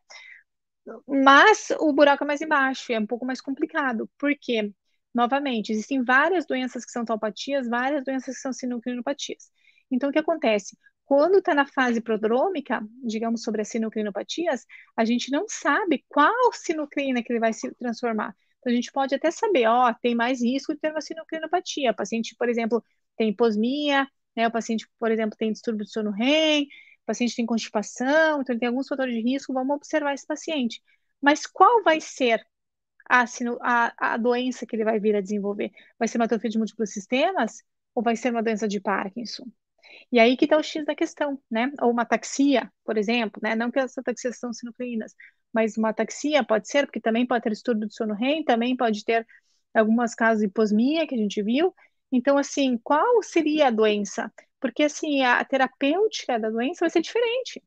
Mas o buraco é mais embaixo, é um pouco mais complicado. Por quê? Novamente, existem várias doenças que são talpatias, várias doenças que são sinucleinopatias. Então, o que acontece? Quando está na fase prodrômica, digamos sobre as sinucleinopatias, a gente não sabe qual sinucleina que ele vai se transformar. Então, a gente pode até saber, ó, tem mais risco de ter uma sinucleinopatia. O paciente, por exemplo, tem hiposmia, né? O paciente, por exemplo, tem distúrbio do sono REM, o paciente tem constipação, então ele tem alguns fatores de risco, vamos observar esse paciente. Mas qual vai ser a, a, a doença que ele vai vir a desenvolver? Vai ser uma atrofia de múltiplos sistemas ou vai ser uma doença de Parkinson? E aí que está o X da questão, né? Ou uma taxia, por exemplo, né? Não que essas taxias são sinucleínas, mas uma taxia pode ser, porque também pode ter distúrbio do sono REM, também pode ter algumas casos de hiposmia, que a gente viu, Então, assim, qual seria a doença? Porque, assim, a terapêutica da doença vai ser diferente.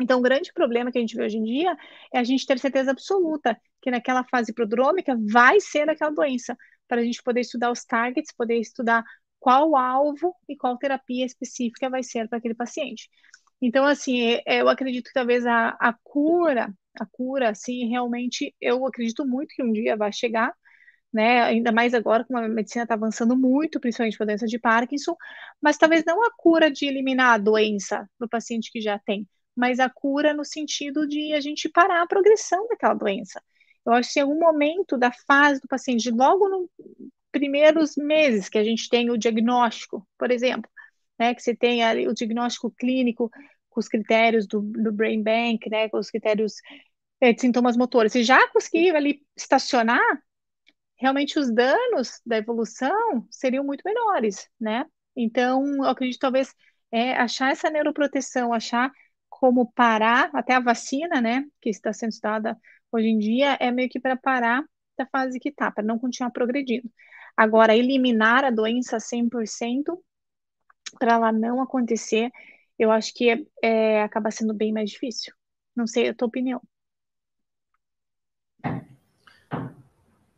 Então, o grande problema que a gente vê hoje em dia é a gente ter certeza absoluta que naquela fase prodrômica vai ser aquela doença, para a gente poder estudar os targets, poder estudar qual alvo e qual terapia específica vai ser para aquele paciente. Então, assim, é, é, eu acredito que talvez a, a cura, a cura, assim, realmente, eu acredito muito que um dia vai chegar, né? Ainda mais agora, como a medicina está avançando muito, principalmente para a doença de Parkinson, mas talvez não a cura de eliminar a doença do paciente que já tem, mas a cura no sentido de a gente parar a progressão daquela doença. Eu acho que em algum momento da fase do paciente, logo nos primeiros meses que a gente tem o diagnóstico, por exemplo, né, que você tem o diagnóstico clínico com os critérios do, do Brain Bank, né, com os critérios é, de sintomas motores, você já conseguir ali estacionar, realmente os danos da evolução seriam muito menores, né? Então, eu acredito talvez é, achar essa neuroproteção, achar como parar, até a vacina, né, que está sendo estudada hoje em dia, é meio que para parar da fase que está, para não continuar progredindo. Agora, eliminar a doença 100%, para ela não acontecer, eu acho que é, é, acaba sendo bem mais difícil. Não sei a tua opinião.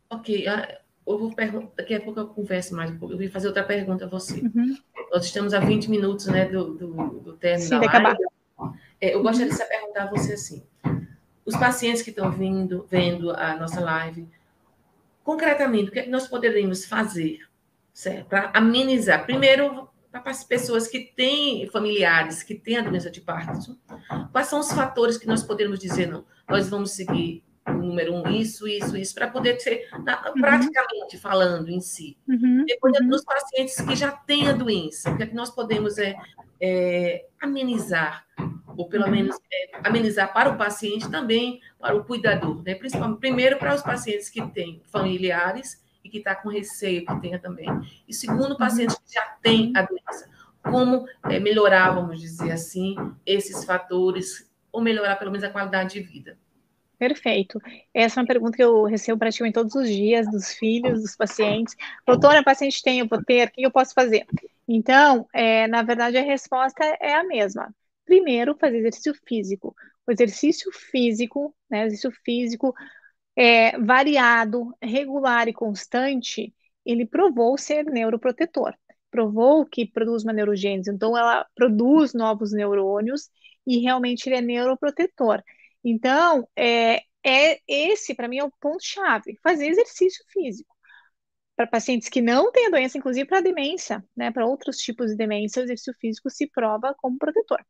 Ok, ah, eu vou perguntar, daqui a pouco eu converso mais um pouco. Eu vou fazer outra pergunta a você. Uhum. Nós estamos a 20 minutos né, do, do, do término Sim, da live. É, eu gostaria de perguntar a você assim: os pacientes que estão vindo, vendo a nossa live, concretamente, o que, é que nós poderíamos fazer para amenizar? Primeiro, para as pessoas que têm familiares que têm a doença de Parkinson, quais são os fatores que nós podemos dizer, não, nós vamos seguir o número um, isso, isso, isso, para poder ser, uhum. praticamente falando em si. Uhum. Depois, uhum. dos pacientes que já têm a doença, o que, é que nós podemos é, é, amenizar, ou pelo menos é, amenizar para o paciente também, para o cuidador, né? principalmente, primeiro para os pacientes que têm familiares e que está com receio que tenha também. E segundo, pacientes que já têm a doença. Como é, melhorar, vamos dizer assim, esses fatores, ou melhorar pelo menos a qualidade de vida. Perfeito. Essa é uma pergunta que eu recebo praticamente todos os dias dos filhos, dos pacientes. Doutora, paciente tem, eu vou ter, o que eu posso fazer? Então, é, na verdade, a resposta é a mesma. Primeiro, fazer exercício físico. O exercício físico, né, exercício físico é, variado, regular e constante, ele provou ser neuroprotetor. Provou que produz uma neurogênese. Então, ela produz novos neurônios e realmente ele é neuroprotetor. Então, é, é esse, para mim, é o ponto-chave. Fazer exercício físico. Para pacientes que não têm a doença, inclusive para demência, né, para outros tipos de demência, o exercício físico se prova como protetor.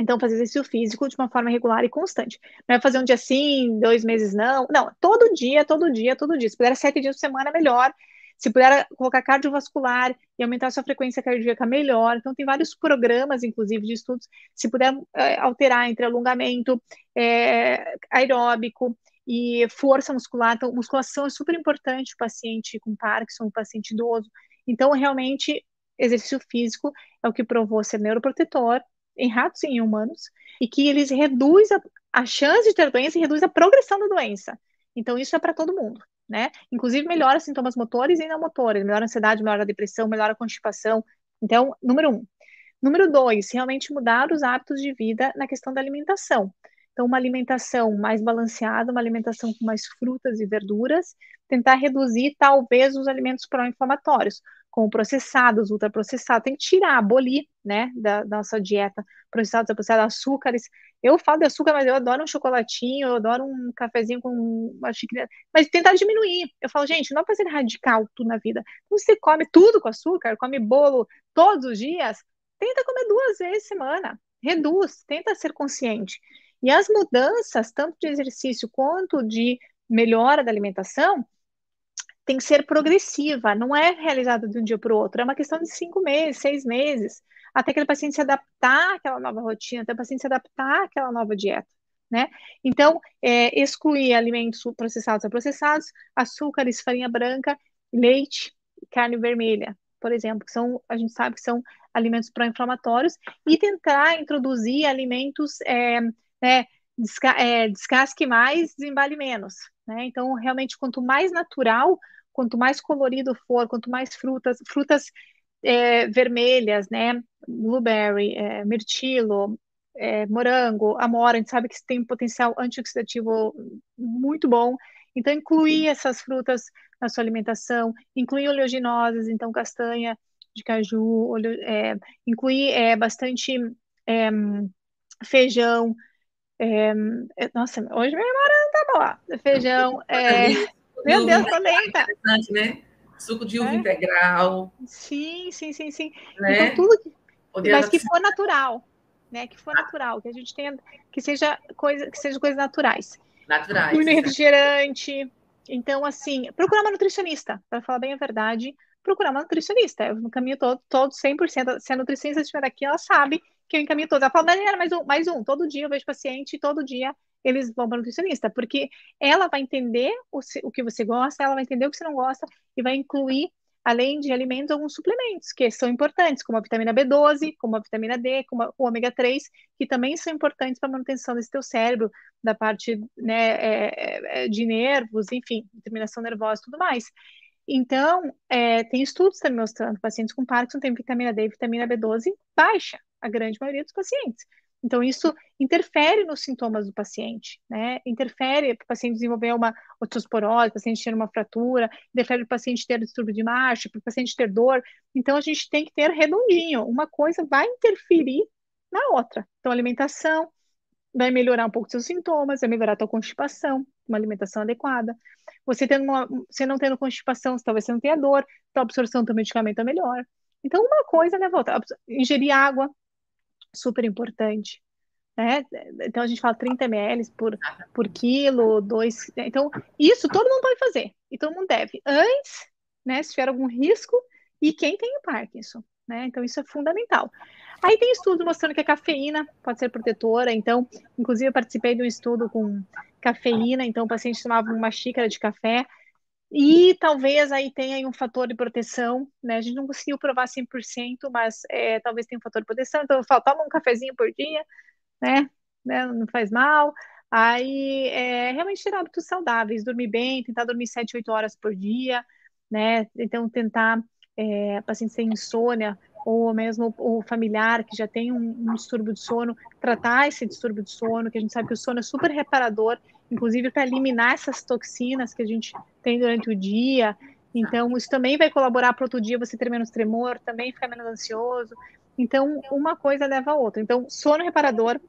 Então, fazer exercício físico de uma forma regular e constante. Não é fazer um dia sim, dois meses não. Não, todo dia, todo dia, todo dia. Se puder sete dias por semana, melhor. Se puder colocar cardiovascular e aumentar sua frequência cardíaca, melhor. Então, tem vários programas, inclusive, de estudos. Se puder é, alterar entre alongamento é, aeróbico e força muscular. Então, musculação é super importante o paciente com Parkinson, o paciente idoso. Então, realmente, exercício físico é o que provou ser neuroprotetor em ratos e em humanos, e que eles reduz a, a chance de ter doença e reduz a progressão da doença. Então, isso é para todo mundo né? Inclusive melhora sintomas motores e não motores, melhora a ansiedade, melhora a depressão, melhora a constipação. Então, número um. Número dois, realmente mudar os hábitos de vida na questão da alimentação. Então, uma alimentação mais balanceada, uma alimentação com mais frutas e verduras, tentar reduzir talvez os alimentos pró-inflamatórios, como processados, ultraprocessados, tem que tirar, abolir, né, da, da nossa dieta, processados, ultraprocessados, açúcares. Eu falo de açúcar, mas eu adoro um chocolatinho, eu adoro um cafezinho com uma xícara, mas tentar diminuir. Eu falo, gente, não é fazer radical tudo na vida. Então, você come tudo com açúcar, come bolo todos os dias, tenta comer duas vezes semana, reduz, tenta ser consciente. E as mudanças, tanto de exercício quanto de melhora da alimentação, tem que ser progressiva, não é realizada de um dia para o outro, é uma questão de cinco meses, seis meses, até aquele paciente se adaptar àquela nova rotina, até o paciente se adaptar àquela nova dieta. Né? Então, é, excluir alimentos processados a processados, açúcares, farinha branca, leite, carne vermelha, por exemplo, que são, a gente sabe que são alimentos pró-inflamatórios, e tentar introduzir alimentos, é, né, desca é, descasque mais, desembale menos. Né? Então, realmente, quanto mais natural, quanto mais colorido for, quanto mais frutas, frutas é, vermelhas, né? Blueberry, é, mirtilo, é, morango, amora, a gente sabe que tem um potencial antioxidativo muito bom. Então, incluir essas frutas na sua alimentação, incluir oleaginosas, então castanha de caju, oleo, é, incluir é, bastante é, feijão. É, é, nossa, hoje minha memória não tá boa. Feijão. É, meu Deus, tô lenta. Né? Suco de uva integral. Sim, sim, sim, sim. Né? Então, tudo que, mas que for natural, né? Que for natural, que a gente tenha, que seja coisa, que seja coisas naturais. Naturais. Muito refrigerante. Então, assim, procurar uma nutricionista, para falar bem a verdade, procurar uma nutricionista. Eu encaminho todo, todo 100%. Se a nutricionista estiver aqui, ela sabe que eu encaminho todos. Ela fala, Daniela, mais um, mais um. Todo dia eu vejo paciente, todo dia eles vão para a nutricionista, porque ela vai entender o, o que você gosta, ela vai entender o que você não gosta e vai incluir além de alimentos, alguns suplementos que são importantes, como a vitamina B12, como a vitamina D, como o ômega 3, que também são importantes para a manutenção desse teu cérebro, da parte né, é, é, de nervos, enfim, determinação nervosa e tudo mais. Então, é, tem estudos também mostrando que pacientes com Parkinson têm vitamina D e vitamina B12 baixa, a grande maioria dos pacientes. Então, isso interfere nos sintomas do paciente, né? Interfere para o paciente desenvolver uma osteosporose, para o paciente ter uma fratura, interfere para o paciente ter distúrbio de marcha, para o paciente ter dor. Então, a gente tem que ter redondinho. Uma coisa vai interferir na outra. Então, alimentação vai melhorar um pouco seus sintomas, vai melhorar a tua constipação, uma alimentação adequada. Você, tendo uma, você não tendo constipação, talvez você não tenha dor, a absorção do medicamento é melhor. Então, uma coisa leva a outra. Ingerir água, super importante. Né? Então a gente fala 30 ml por, por quilo, dois. Então, isso todo mundo pode fazer e todo mundo deve. Antes, né, se tiver algum risco, e quem tem o Parkinson. Né? Então, isso é fundamental. Aí tem estudos mostrando que a cafeína pode ser protetora. Então, inclusive, eu participei de um estudo com cafeína. Então, o paciente tomava uma xícara de café e talvez aí tenha aí um fator de proteção, né? A gente não conseguiu provar 100%, mas é, talvez tenha um fator de proteção. Então, eu toma um cafezinho por dia, né? né? Não faz mal. Aí, é, realmente ter hábitos saudáveis, dormir bem, tentar dormir 7, 8 horas por dia, né? Então, tentar, é, paciente sem insônia, ou mesmo o familiar que já tem um, um distúrbio de sono, tratar esse distúrbio de sono, que a gente sabe que o sono é super reparador, inclusive para eliminar essas toxinas que a gente tem durante o dia. Então, isso também vai colaborar para outro dia você ter menos tremor, também ficar menos ansioso. Então, uma coisa leva a outra. Então, sono reparador,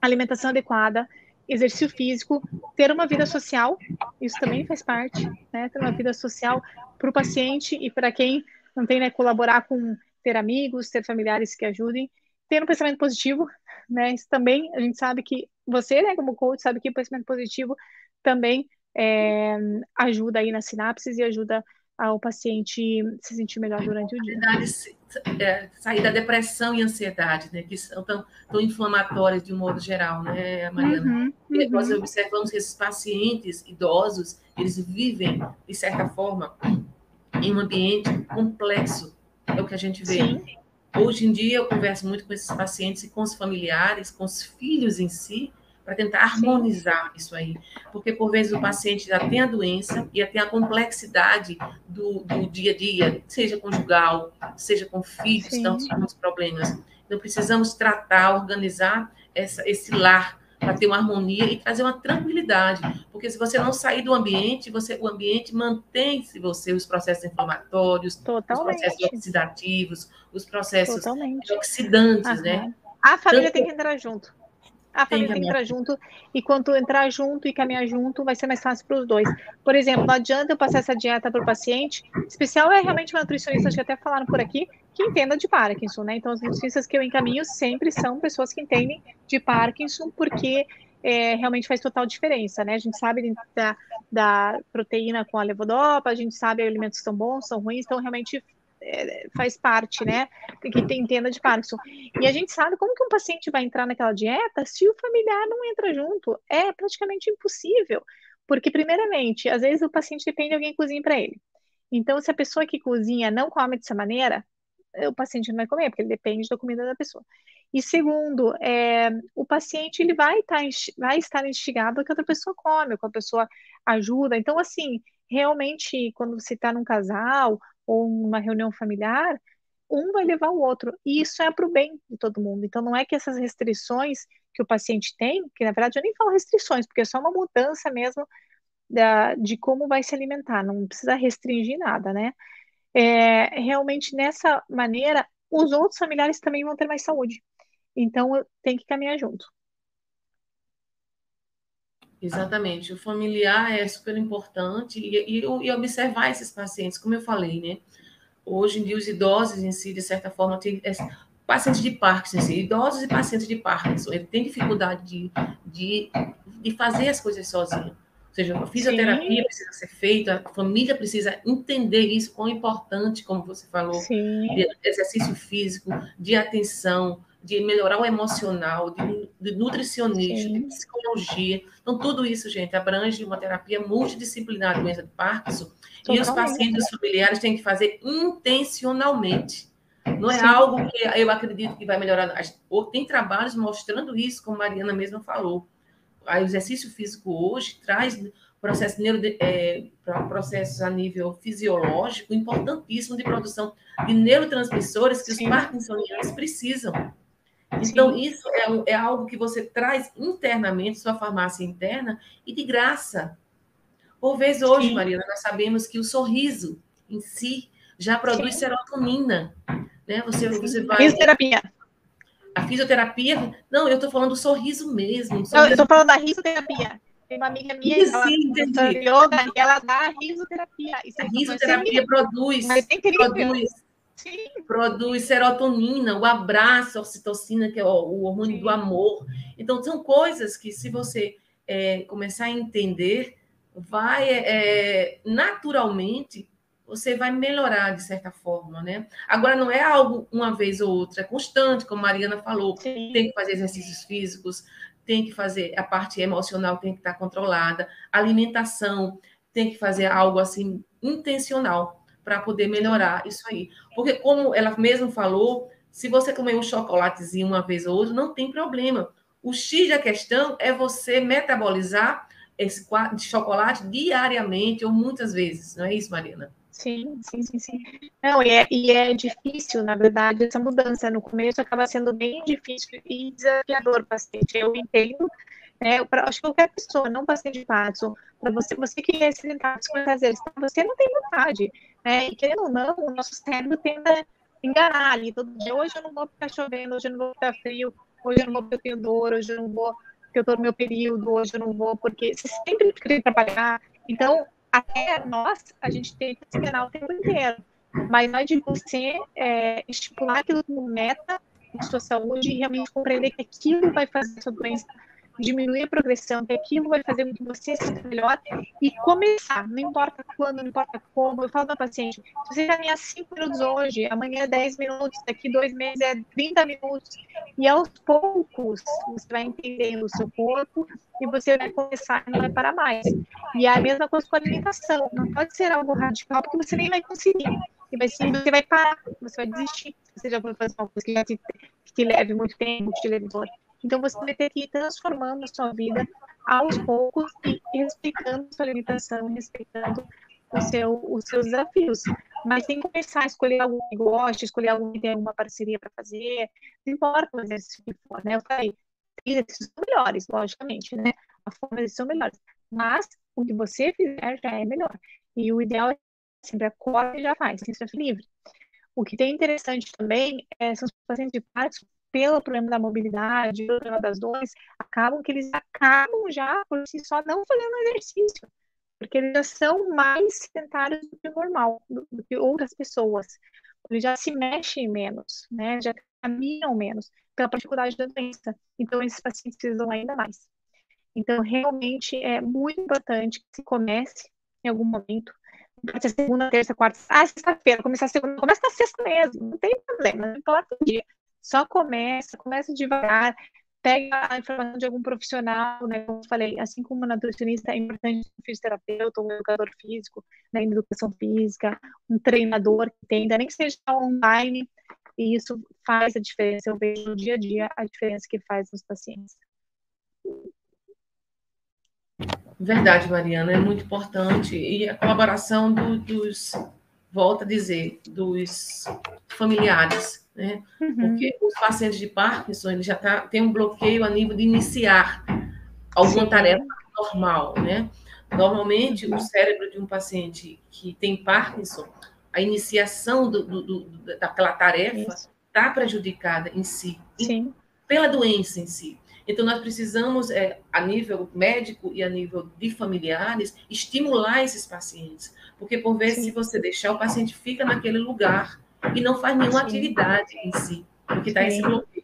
alimentação adequada, exercício físico, ter uma vida social, isso também faz parte, né? Ter uma vida social para o paciente e para quem não tem, né, colaborar com ter amigos, ter familiares que ajudem, ter um pensamento positivo, né? Isso também a gente sabe que você, né, como coach, sabe que o pensamento positivo também é, ajuda aí nas sinapses e ajuda ao paciente se sentir melhor durante o dia. É, sair da depressão e ansiedade, né, que são tão, tão inflamatórias de um modo geral, né, Mariana? Uhum, uhum. Nós observamos que esses pacientes idosos, eles vivem, de certa forma, em um ambiente complexo, é o que a gente vê. Sim. Hoje em dia, eu converso muito com esses pacientes e com os familiares, com os filhos em si, para tentar harmonizar isso aí. Porque, por vezes, o paciente já tem a doença e já tem a complexidade do, do dia a dia, seja conjugal, seja com filhos, Sim. tantos muitos problemas. Então, precisamos tratar, organizar essa, esse lar para ter uma harmonia e trazer uma tranquilidade. Porque se você não sair do ambiente, você, o ambiente mantém-se você os processos inflamatórios, Totalmente. os processos oxidativos, os processos Totalmente. oxidantes, né? Aham. né? A família Tanto... tem que entrar junto. A família tem que entrar junto, e quanto entrar junto e caminhar junto, vai ser mais fácil para os dois. Por exemplo, não adianta eu passar essa dieta para o paciente, especial é realmente uma nutricionista, que até falaram por aqui, que entenda de Parkinson, né? Então, as nutricionistas que eu encaminho sempre são pessoas que entendem de Parkinson, porque é, realmente faz total diferença, né? A gente sabe da, da proteína com a levodopa, a gente sabe alimentos são bons, são ruins, então realmente faz parte, né? Que tem entenda de Parkinson. E a gente sabe como que um paciente vai entrar naquela dieta se o familiar não entra junto. É praticamente impossível. Porque, primeiramente, às vezes o paciente depende de alguém que cozinhe para ele. Então, se a pessoa que cozinha não come dessa maneira, o paciente não vai comer, porque ele depende da comida da pessoa. E segundo, é, o paciente ele vai, tá, vai estar instigado que outra pessoa come, que a pessoa ajuda. Então, assim, realmente, quando você está num casal ou numa reunião familiar, um vai levar o outro. E isso é para o bem de todo mundo. Então, não é que essas restrições que o paciente tem, que na verdade eu nem falo restrições, porque é só uma mudança mesmo da, de como vai se alimentar, não precisa restringir nada, né? É, realmente, nessa maneira, os outros familiares também vão ter mais saúde. Então, tem que caminhar junto. Exatamente. O familiar é super importante e, e, e, observar esses pacientes, como eu falei, né? Hoje em dia, os idosos em si, de certa forma, tem, é, pacientes de Parkinson, idosos e pacientes de Parkinson, ele tem dificuldade de, de, de fazer as coisas sozinho. Ou seja, a fisioterapia Sim. precisa ser feita, a família precisa entender isso, quão importante, como você falou, Sim. de exercício físico, de atenção, de melhorar o emocional, de, de nutricionista, Sim. de psicologia. Então, tudo isso, gente, abrange uma terapia multidisciplinar de doença de Parkinson. Totalmente. E os pacientes familiares têm que fazer intencionalmente. Não é Sim. algo que eu acredito que vai melhorar. Tem trabalhos mostrando isso, como a Mariana mesma falou. O exercício físico hoje traz processo neuro, é, processos a nível fisiológico importantíssimo de produção de neurotransmissores que Sim. os parkinsonianos precisam. Então, Sim. isso é, é, algo que você traz internamente, sua farmácia interna, e de graça. Por vez hoje, Sim. Marina, nós sabemos que o sorriso em si já produz Sim. serotonina. Né? Você, você vai. Fisioterapia. A fisioterapia. Não, eu estou falando do sorriso mesmo. Sorriso. Não, eu estou falando da risoterapia. Tem uma amiga minha Isso, ela, yoga, e ela dá risoterapia. Isso a risoterapia produz, produz Sim. Produz serotonina, o abraço, a oxitocina, que é o, hormônio Sim. do amor. Então, são coisas que, se você é, começar a entender, vai é, naturalmente você vai melhorar de certa forma, né? Agora não é algo uma vez ou outra, é constante, como a Mariana falou, Sim. tem que fazer exercícios físicos, tem que fazer a parte emocional tem que estar controlada, alimentação tem que fazer algo assim intencional para poder melhorar isso aí. Porque, como ela mesma falou, se você comer um chocolatezinho uma vez ou outra, não tem problema. O X da questão é você metabolizar esse de chocolate diariamente ou muitas vezes, não é isso, Marina? Sim, sim, sim, sim. Não, e é, e é difícil, na verdade, essa mudança. No começo acaba sendo bem difícil e desafiador para paciente. Eu entendo, né? Pra, acho que qualquer pessoa, não paciente de Parkinson, para você, você que é sedentário 50 vezes, você não tem vontade. Né? E querendo ou não, o nosso cérebro tenta enganar ali todo dia. Hoje eu não vou ficar chovendo, hoje eu não vou ficar frio, hoje eu não vou porque eu tenho dor, hoje eu não vou porque eu estou no meu período, hoje eu não vou porque você sempre quer trabalhar. Então, até nós, a gente tem que se enganar o tempo inteiro. Mas não é de você é, estipular aquilo como meta de sua saúde e realmente compreender que aquilo vai fazer a sua doença diminuir a progressão, que aquilo vai fazer com que você se melhor e começar, não importa quando, não importa como. Eu falo para paciente, se você caminhar 5 minutos hoje, amanhã é 10 minutos, daqui dois meses é 30 minutos, e aos poucos você vai entendendo o seu corpo e você vai começar e não vai parar mais. E é a mesma coisa com a alimentação, não pode ser algo radical, porque você nem vai conseguir. E vai você vai parar, você vai desistir. Você já foi fazer uma coisa que, te, que te leve muito tempo, que te leve dor. Então, você vai ter que ir transformando a sua vida aos poucos e respeitando sua limitação, respeitando seu, os seus desafios. Mas tem que começar a escolher algum que goste, escolher algum que tem alguma parceria para fazer, não importa o exercício que for, né? Eu falei, tem exercícios melhores, logicamente, né? A forma de são melhores. Mas o que você fizer já é melhor. E o ideal é sempre acorda e já faz, sem ser livre. O que tem interessante também é, são os pacientes de Parkinson pelo problema da mobilidade, pelo problema das dores, acabam que eles acabam já por si só não fazendo exercício, porque eles já são mais sedentários do que o normal, do, do que outras pessoas. Eles já se mexem menos, né? Já caminham menos pela dificuldade da doença. Então, esses pacientes precisam ainda mais. Então, realmente é muito importante que se comece em algum momento. Pode ser segunda, terça, quarta. Ah, sexta-feira, começar segunda, começa na sexta mesmo, não tem problema, não importa o dia. Só começa, começa devagar, pega a informação de algum profissional, né? Como eu falei, assim como nutricionista, é importante um fisioterapeuta, um educador físico, né, educação física, um treinador que entenda, nem que seja online, e isso faz a diferença. Eu vejo no dia a dia a diferença que faz nos pacientes. Verdade, Mariana, é muito importante. E a colaboração do, dos, volta a dizer, dos familiares, né? Uhum. Porque os pacientes de Parkinson, ele já tá, tem um bloqueio a nível de iniciar alguma Sim. tarefa normal, né? Normalmente, o cérebro de um paciente que tem Parkinson, a iniciação do, do, do, daquela tarefa está prejudicada em si, Sim. pela doença em si. Então, nós precisamos, é, a nível médico e a nível de familiares, estimular esses pacientes. Porque, por vezes, Sim. se você deixar, o paciente fica naquele lugar e não faz nenhuma Sim. atividade em si, porque está esse bloqueio.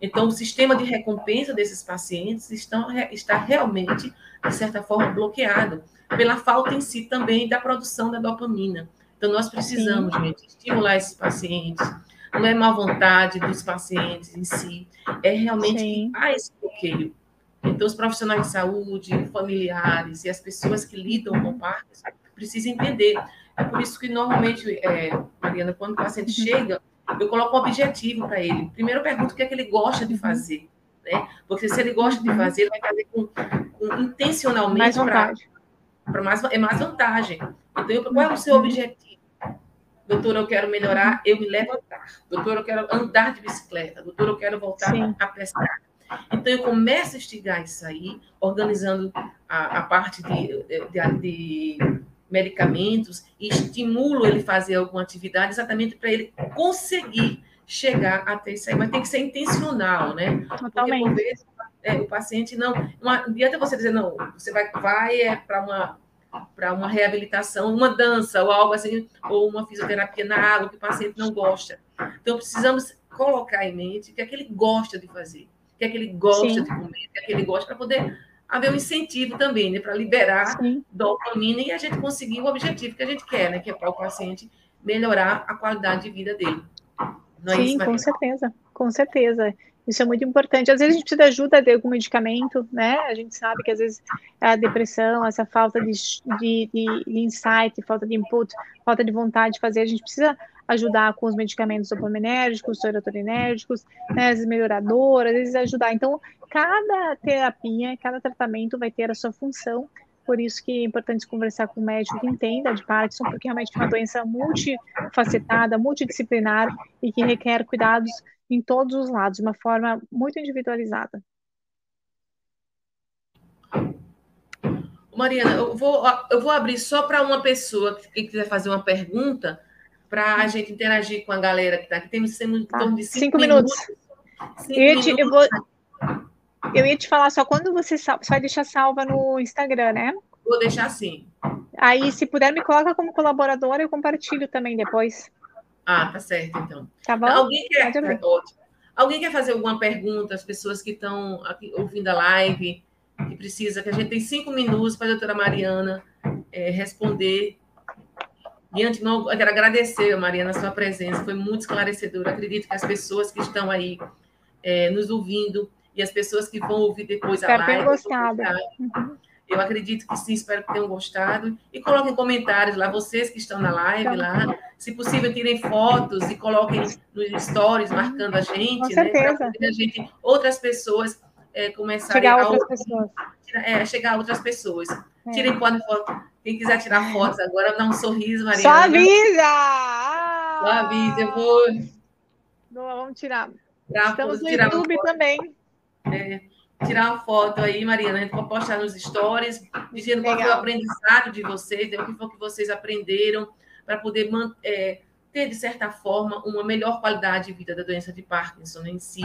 Então, o sistema de recompensa desses pacientes estão, está realmente, de certa forma, bloqueado pela falta em si também da produção da dopamina. Então, nós precisamos, Sim. gente, estimular esses pacientes. Não é má vontade dos pacientes em si, é realmente Sim. que há esse bloqueio. Então, os profissionais de saúde, familiares e as pessoas que lidam com Parkinson precisam entender. É por isso que, normalmente, é, Mariana, quando o paciente uhum. chega, eu coloco um objetivo para ele. Primeiro, eu pergunto o que é que ele gosta de uhum. fazer. Né? Porque se ele gosta de uhum. fazer, ele vai fazer com, com intencionalmente para mais, é mais vantagem. Então, qual é o seu objetivo? Doutor, eu quero melhorar, eu me levantar. Doutor, eu quero andar de bicicleta. Doutor, eu quero voltar Sim. a pescar. Então, eu começo a instigar isso aí, organizando a, a parte de, de, de medicamentos e estimulo ele fazer alguma atividade exatamente para ele conseguir chegar até isso aí. Mas tem que ser intencional, né? Totalmente. Porque, por vezes, é, o paciente não... Não adianta você dizer, não, você vai, vai é, para uma para uma reabilitação, uma dança ou algo assim, ou uma fisioterapia na água que o paciente não gosta. Então, precisamos colocar em mente o que é que ele gosta de fazer, o que é que ele gosta Sim. de comer, o que é que ele gosta, para poder haver um incentivo também, né, para liberar Sim. dopamina e a gente conseguir o objetivo que a gente quer, né, que é para o paciente melhorar a qualidade de vida dele. É Sim, isso, com certeza, com certeza. Isso é muito importante. Às vezes a gente precisa de ajuda de algum medicamento, né? A gente sabe que às vezes a depressão, essa falta de, de, de insight, falta de input, falta de vontade de fazer, a gente precisa ajudar com os medicamentos dopaminérgicos, serotoninérgicos, né, as melhoradoras, às vezes ajudar. Então, cada terapia, cada tratamento vai ter a sua função por isso que é importante conversar com um médico que entenda de Parkinson, porque realmente é uma doença multifacetada, multidisciplinar e que requer cuidados em todos os lados, de uma forma muito individualizada. Mariana, eu vou, eu vou abrir só para uma pessoa que quiser fazer uma pergunta, para a gente interagir com a galera que está aqui. Temos em tá. torno de cinco, cinco minutos. minutos. Cinco eu, te, eu, vou, eu ia te falar só quando você, você vai deixar salva no Instagram, né? Vou deixar sim. Aí, se puder, me coloca como colaboradora, eu compartilho também depois. Ah, tá certo, então. Tá bom? Alguém quer. Alguém quer fazer alguma pergunta? As pessoas que estão ouvindo a live, que precisa, que a gente tem cinco minutos para a doutora Mariana é, responder. De antemão, eu quero agradecer, Mariana, a sua presença, foi muito esclarecedora. Acredito que as pessoas que estão aí é, nos ouvindo e as pessoas que vão ouvir depois a live. Gostado. Uhum. Eu acredito que sim, espero que tenham gostado. E coloquem comentários lá, vocês que estão na live lá. Se possível, tirem fotos e coloquem nos stories, marcando a gente. Com né? certeza. Para a gente, outras pessoas é, começarem chegar a outras pessoas. É, chegar a outras pessoas. É. Tirem foto. Quem quiser tirar fotos agora, dá um sorriso, Maria. Só avisa! Só avisa, eu vou. vamos tirar. Estamos no YouTube também. É tirar uma foto aí, Mariana, a gente pode postar nos stories, dizendo Legal. qual foi o aprendizado de vocês, né, o que foi que vocês aprenderam, para poder é, ter, de certa forma, uma melhor qualidade de vida da doença de Parkinson em si.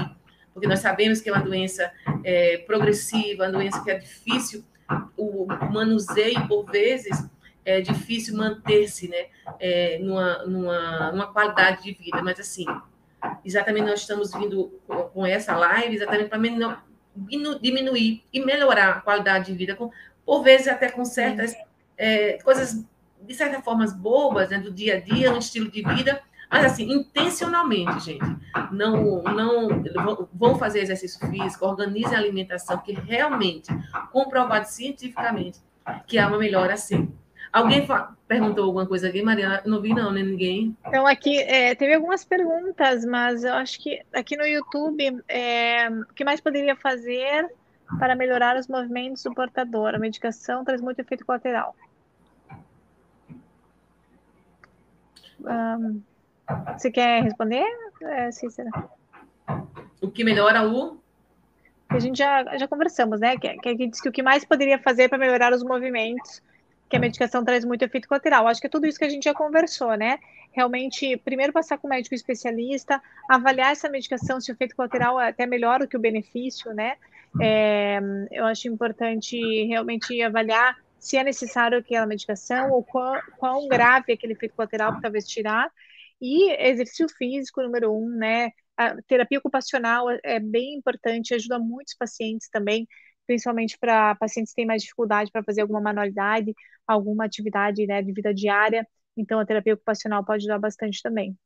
Porque nós sabemos que é uma doença é, progressiva, uma doença que é difícil, o manuseio, por vezes, é difícil manter-se né, é, numa, numa, numa qualidade de vida. Mas, assim, exatamente nós estamos vindo com essa live exatamente para diminuir e melhorar a qualidade de vida, com, por vezes até com certas é, coisas, de certa forma, bobas, né, do dia a dia, um estilo de vida, mas assim, intencionalmente, gente. Não, não vão fazer exercício físico, organizem a alimentação, que realmente, comprovado cientificamente, que há uma melhora assim. Alguém perguntou alguma coisa aqui, Mariana? Não vi, não, né? Ninguém. Então, aqui é, teve algumas perguntas, mas eu acho que aqui no YouTube, é, o que mais poderia fazer? para melhorar os movimentos do portador. A medicação traz muito efeito colateral. Um, você quer responder, é, Cícera? O que melhora o? A gente já, já conversamos, né? Que, que gente disse que o que mais poderia fazer para melhorar os movimentos, que a medicação traz muito efeito colateral. Acho que é tudo isso que a gente já conversou, né? Realmente, primeiro passar com o médico especialista, avaliar essa medicação, se o efeito colateral é até melhor do que o benefício, né? É, eu acho importante realmente avaliar se é necessário aquela medicação ou quão, quão grave é aquele efeito colateral para talvez tirar. E exercício físico, número um, né? A terapia ocupacional é, é bem importante, ajuda muitos pacientes também, principalmente para pacientes que têm mais dificuldade para fazer alguma manualidade, alguma atividade né, de vida diária. Então, a terapia ocupacional pode ajudar bastante também.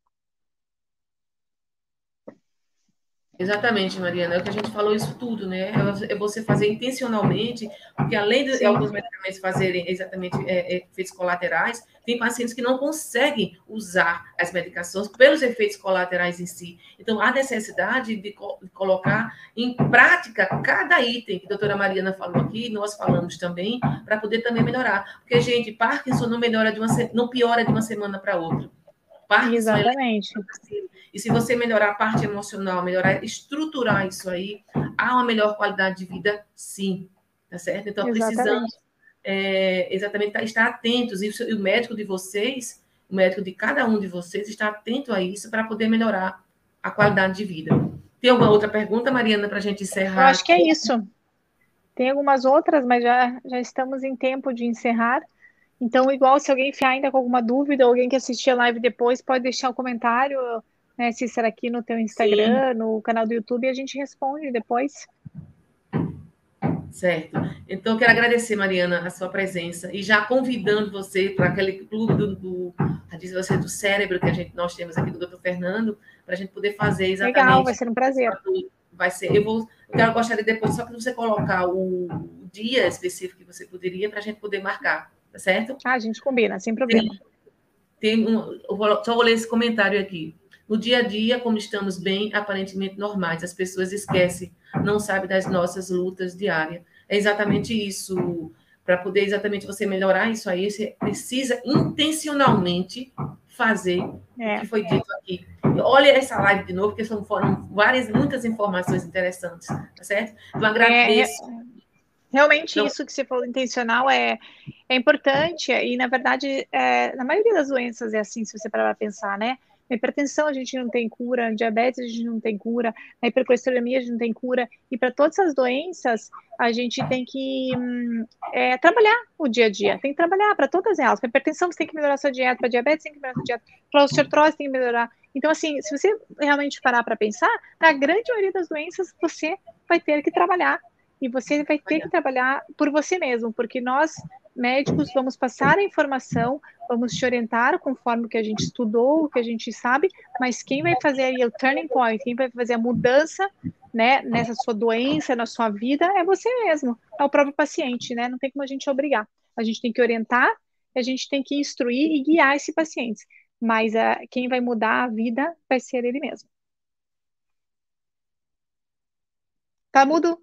Exatamente, Mariana, é o que a gente falou isso tudo, né? É você fazer intencionalmente, porque além de Sim. alguns medicamentos fazerem exatamente é, é, efeitos colaterais, tem pacientes que não conseguem usar as medicações pelos efeitos colaterais em si. Então, há necessidade de, co de colocar em prática cada item que a doutora Mariana falou aqui, nós falamos também, para poder também melhorar. Porque, gente, Parkinson não melhora de uma não piora de uma semana para outra. Parkinson Exatamente. É e se você melhorar a parte emocional, melhorar, estruturar isso aí, há uma melhor qualidade de vida, sim. Tá certo? Então, exatamente. precisamos é, exatamente estar atentos. E o médico de vocês, o médico de cada um de vocês, está atento a isso para poder melhorar a qualidade de vida. Tem alguma outra pergunta, Mariana, para a gente encerrar? Eu acho que é isso. Tem algumas outras, mas já, já estamos em tempo de encerrar. Então, igual, se alguém ficar ainda com alguma dúvida, alguém que assistir a live depois, pode deixar um comentário né, Cícera, aqui no teu Instagram, Sim. no canal do YouTube, e a gente responde depois. Certo. Então, quero agradecer, Mariana, a sua presença e já convidando você para aquele clube do, do, você, do cérebro que a gente, nós temos aqui do Dr. Fernando, para a gente poder fazer exatamente. Legal, vai ser um prazer. Vai ser. Eu vou. Eu quero gostaria depois só que você colocar o, o dia específico que você poderia para a gente poder marcar, tá certo? Ah, a gente combina, sem problema. Tem, tem um, vou, só vou ler esse comentário aqui. No dia a dia, como estamos bem, aparentemente normais, as pessoas esquecem, não sabem das nossas lutas diárias. É exatamente isso. Para poder exatamente você melhorar isso aí, você precisa intencionalmente fazer é, o que foi dito aqui. Olha essa live de novo, porque são foram várias, muitas informações interessantes, tá certo? Então, agradeço. É, realmente, então, isso que você falou intencional é, é importante, e na verdade, é, na maioria das doenças é assim, se você parar para pensar, né? Na hipertensão a gente não tem cura, na diabetes a gente não tem cura, na hipercolesterolemia a gente não tem cura. E para todas essas doenças, a gente tem que hum, é, trabalhar o dia a dia. Tem que trabalhar para todas elas. Para hipertensão, você tem que melhorar sua dieta. Para diabetes, tem que melhorar sua dieta. Para osteoartrose, tem que melhorar. Então, assim, se você realmente parar para pensar, na grande maioria das doenças, você vai ter que trabalhar. E você vai ter que trabalhar por você mesmo, porque nós médicos vamos passar a informação, vamos te orientar conforme o que a gente estudou, o que a gente sabe, mas quem vai fazer aí o turning point, quem vai fazer a mudança, né, nessa sua doença, na sua vida, é você mesmo, é o próprio paciente, né? Não tem como a gente obrigar. A gente tem que orientar, a gente tem que instruir e guiar esse paciente, mas a, ah, quem vai mudar a vida vai ser ele mesmo. Tá mudo?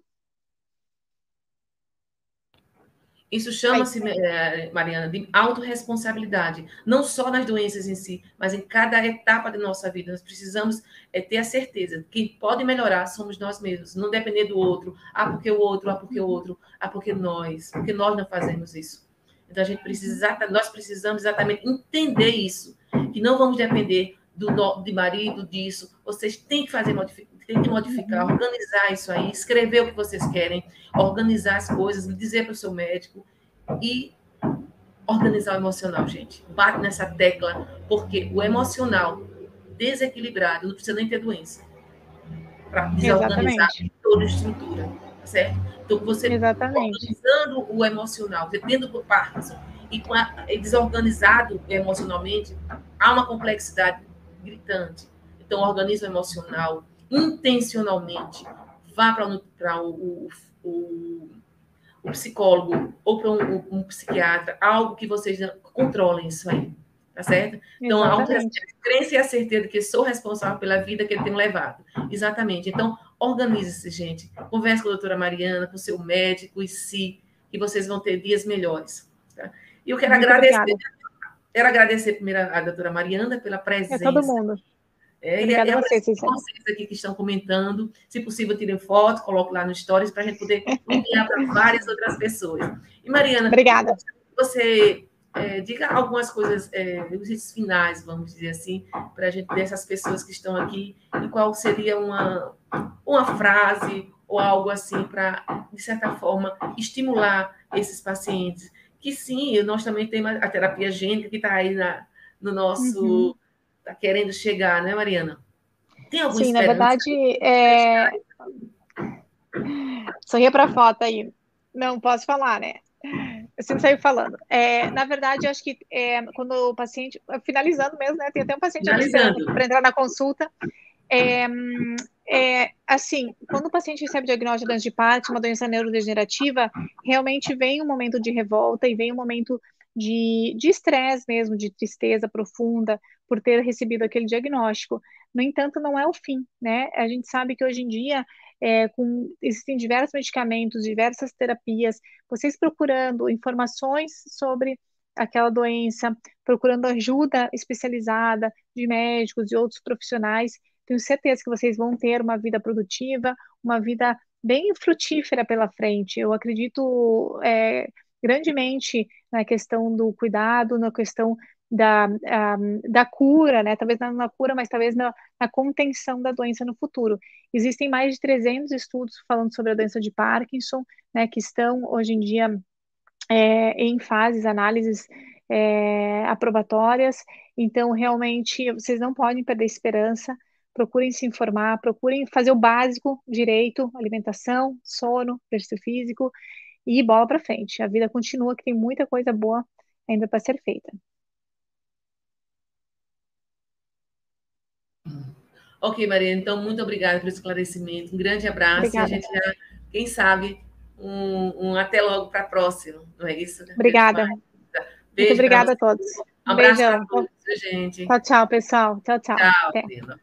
Isso chama-se, é, Mariana, de autorresponsabilidade, não só nas doenças em si, mas em cada etapa da nossa vida. Nós precisamos é, ter a certeza que quem pode melhorar somos nós mesmos, não depender do outro. Ah, porque o outro, ah, porque o outro, ah, porque nós, porque nós não fazemos isso. Então, a gente precisa, nós precisamos exatamente entender isso, que não vamos depender do de marido, disso. Vocês têm que fazer tem que modificar, organizar isso aí, escrever o que vocês querem, organizar as coisas, dizer para o seu médico e organizar o emocional, gente. Bate nessa tecla, porque o emocional desequilibrado não precisa nem ter doença para desorganizar toda a estrutura, tá certo? Então, você Exatamente. organizando o emocional, você tendo o Parkinson e, a, e desorganizado emocionalmente, há uma complexidade gritante. Então, organiza o emocional, intencionalmente, vá para o, o, o, o, psicólogo ou para um, um, psiquiatra, algo que vocês controlem isso aí, tá certo? Então, a crença e a certeza de que sou responsável pela vida que ele tem levado. Exatamente. Então, Organize-se, gente. Converse com a doutora Mariana, com o seu médico e si, que vocês vão ter dias melhores. Tá? E eu quero Muito agradecer. Obrigada. Quero agradecer primeiro a doutora Mariana pela presença. É todo mundo. É, Obrigada e a vocês, vocês aqui que estão comentando. Se possível, tirem foto, coloque lá no Stories para a gente poder enviar para várias outras pessoas. E, Mariana, Obrigada. você é, diga algumas coisas, é, os finais, vamos dizer assim, para a gente dessas pessoas que estão aqui, e qual seria uma, uma frase ou algo assim para, de certa forma, estimular esses pacientes. Que sim, nós também temos a terapia gênica que está aí na, no nosso. Está uhum. querendo chegar, né, Mariana? Tem alguma Sim, na verdade, é... sorria para a foto aí. Não posso falar, né? Eu sempre saio falando. É, na verdade, eu acho que é, quando o paciente. Finalizando mesmo, né? Tem até um paciente para entrar na consulta. É, é, assim, quando o paciente recebe o diagnóstico de Parkinson, uma doença neurodegenerativa, realmente vem um momento de revolta e vem um momento de estresse mesmo, de tristeza profunda por ter recebido aquele diagnóstico. No entanto, não é o fim, né? A gente sabe que hoje em dia é, com, existem diversos medicamentos, diversas terapias, vocês procurando informações sobre aquela doença, procurando ajuda especializada de médicos e outros profissionais, tenho certeza que vocês vão ter uma vida produtiva, uma vida bem frutífera pela frente. Eu acredito é, grandemente na questão do cuidado, na questão da, da cura, né? Talvez não na cura, mas talvez na, na, contenção da doença no futuro. Existem mais de 300 estudos falando sobre a doença de Parkinson, né? Que estão hoje em dia é, em fases, análises é, aprovatórias. Então, realmente, vocês não podem perder esperança. Procurem se informar, procurem fazer o básico direito, alimentação, sono, exercício físico e bola para frente. A vida continua, que tem muita coisa boa ainda para ser feita. Ok, Maria, então muito obrigada pelo esclarecimento. Um grande abraço. Obrigada. E a gente já, quem sabe, um, um até logo para a próxima, não é isso? Né? Obrigada. Beijo muito obrigada a todos. Um abraço todos, gente. Tchau, tchau, pessoal. Tchau, tchau. Tchau.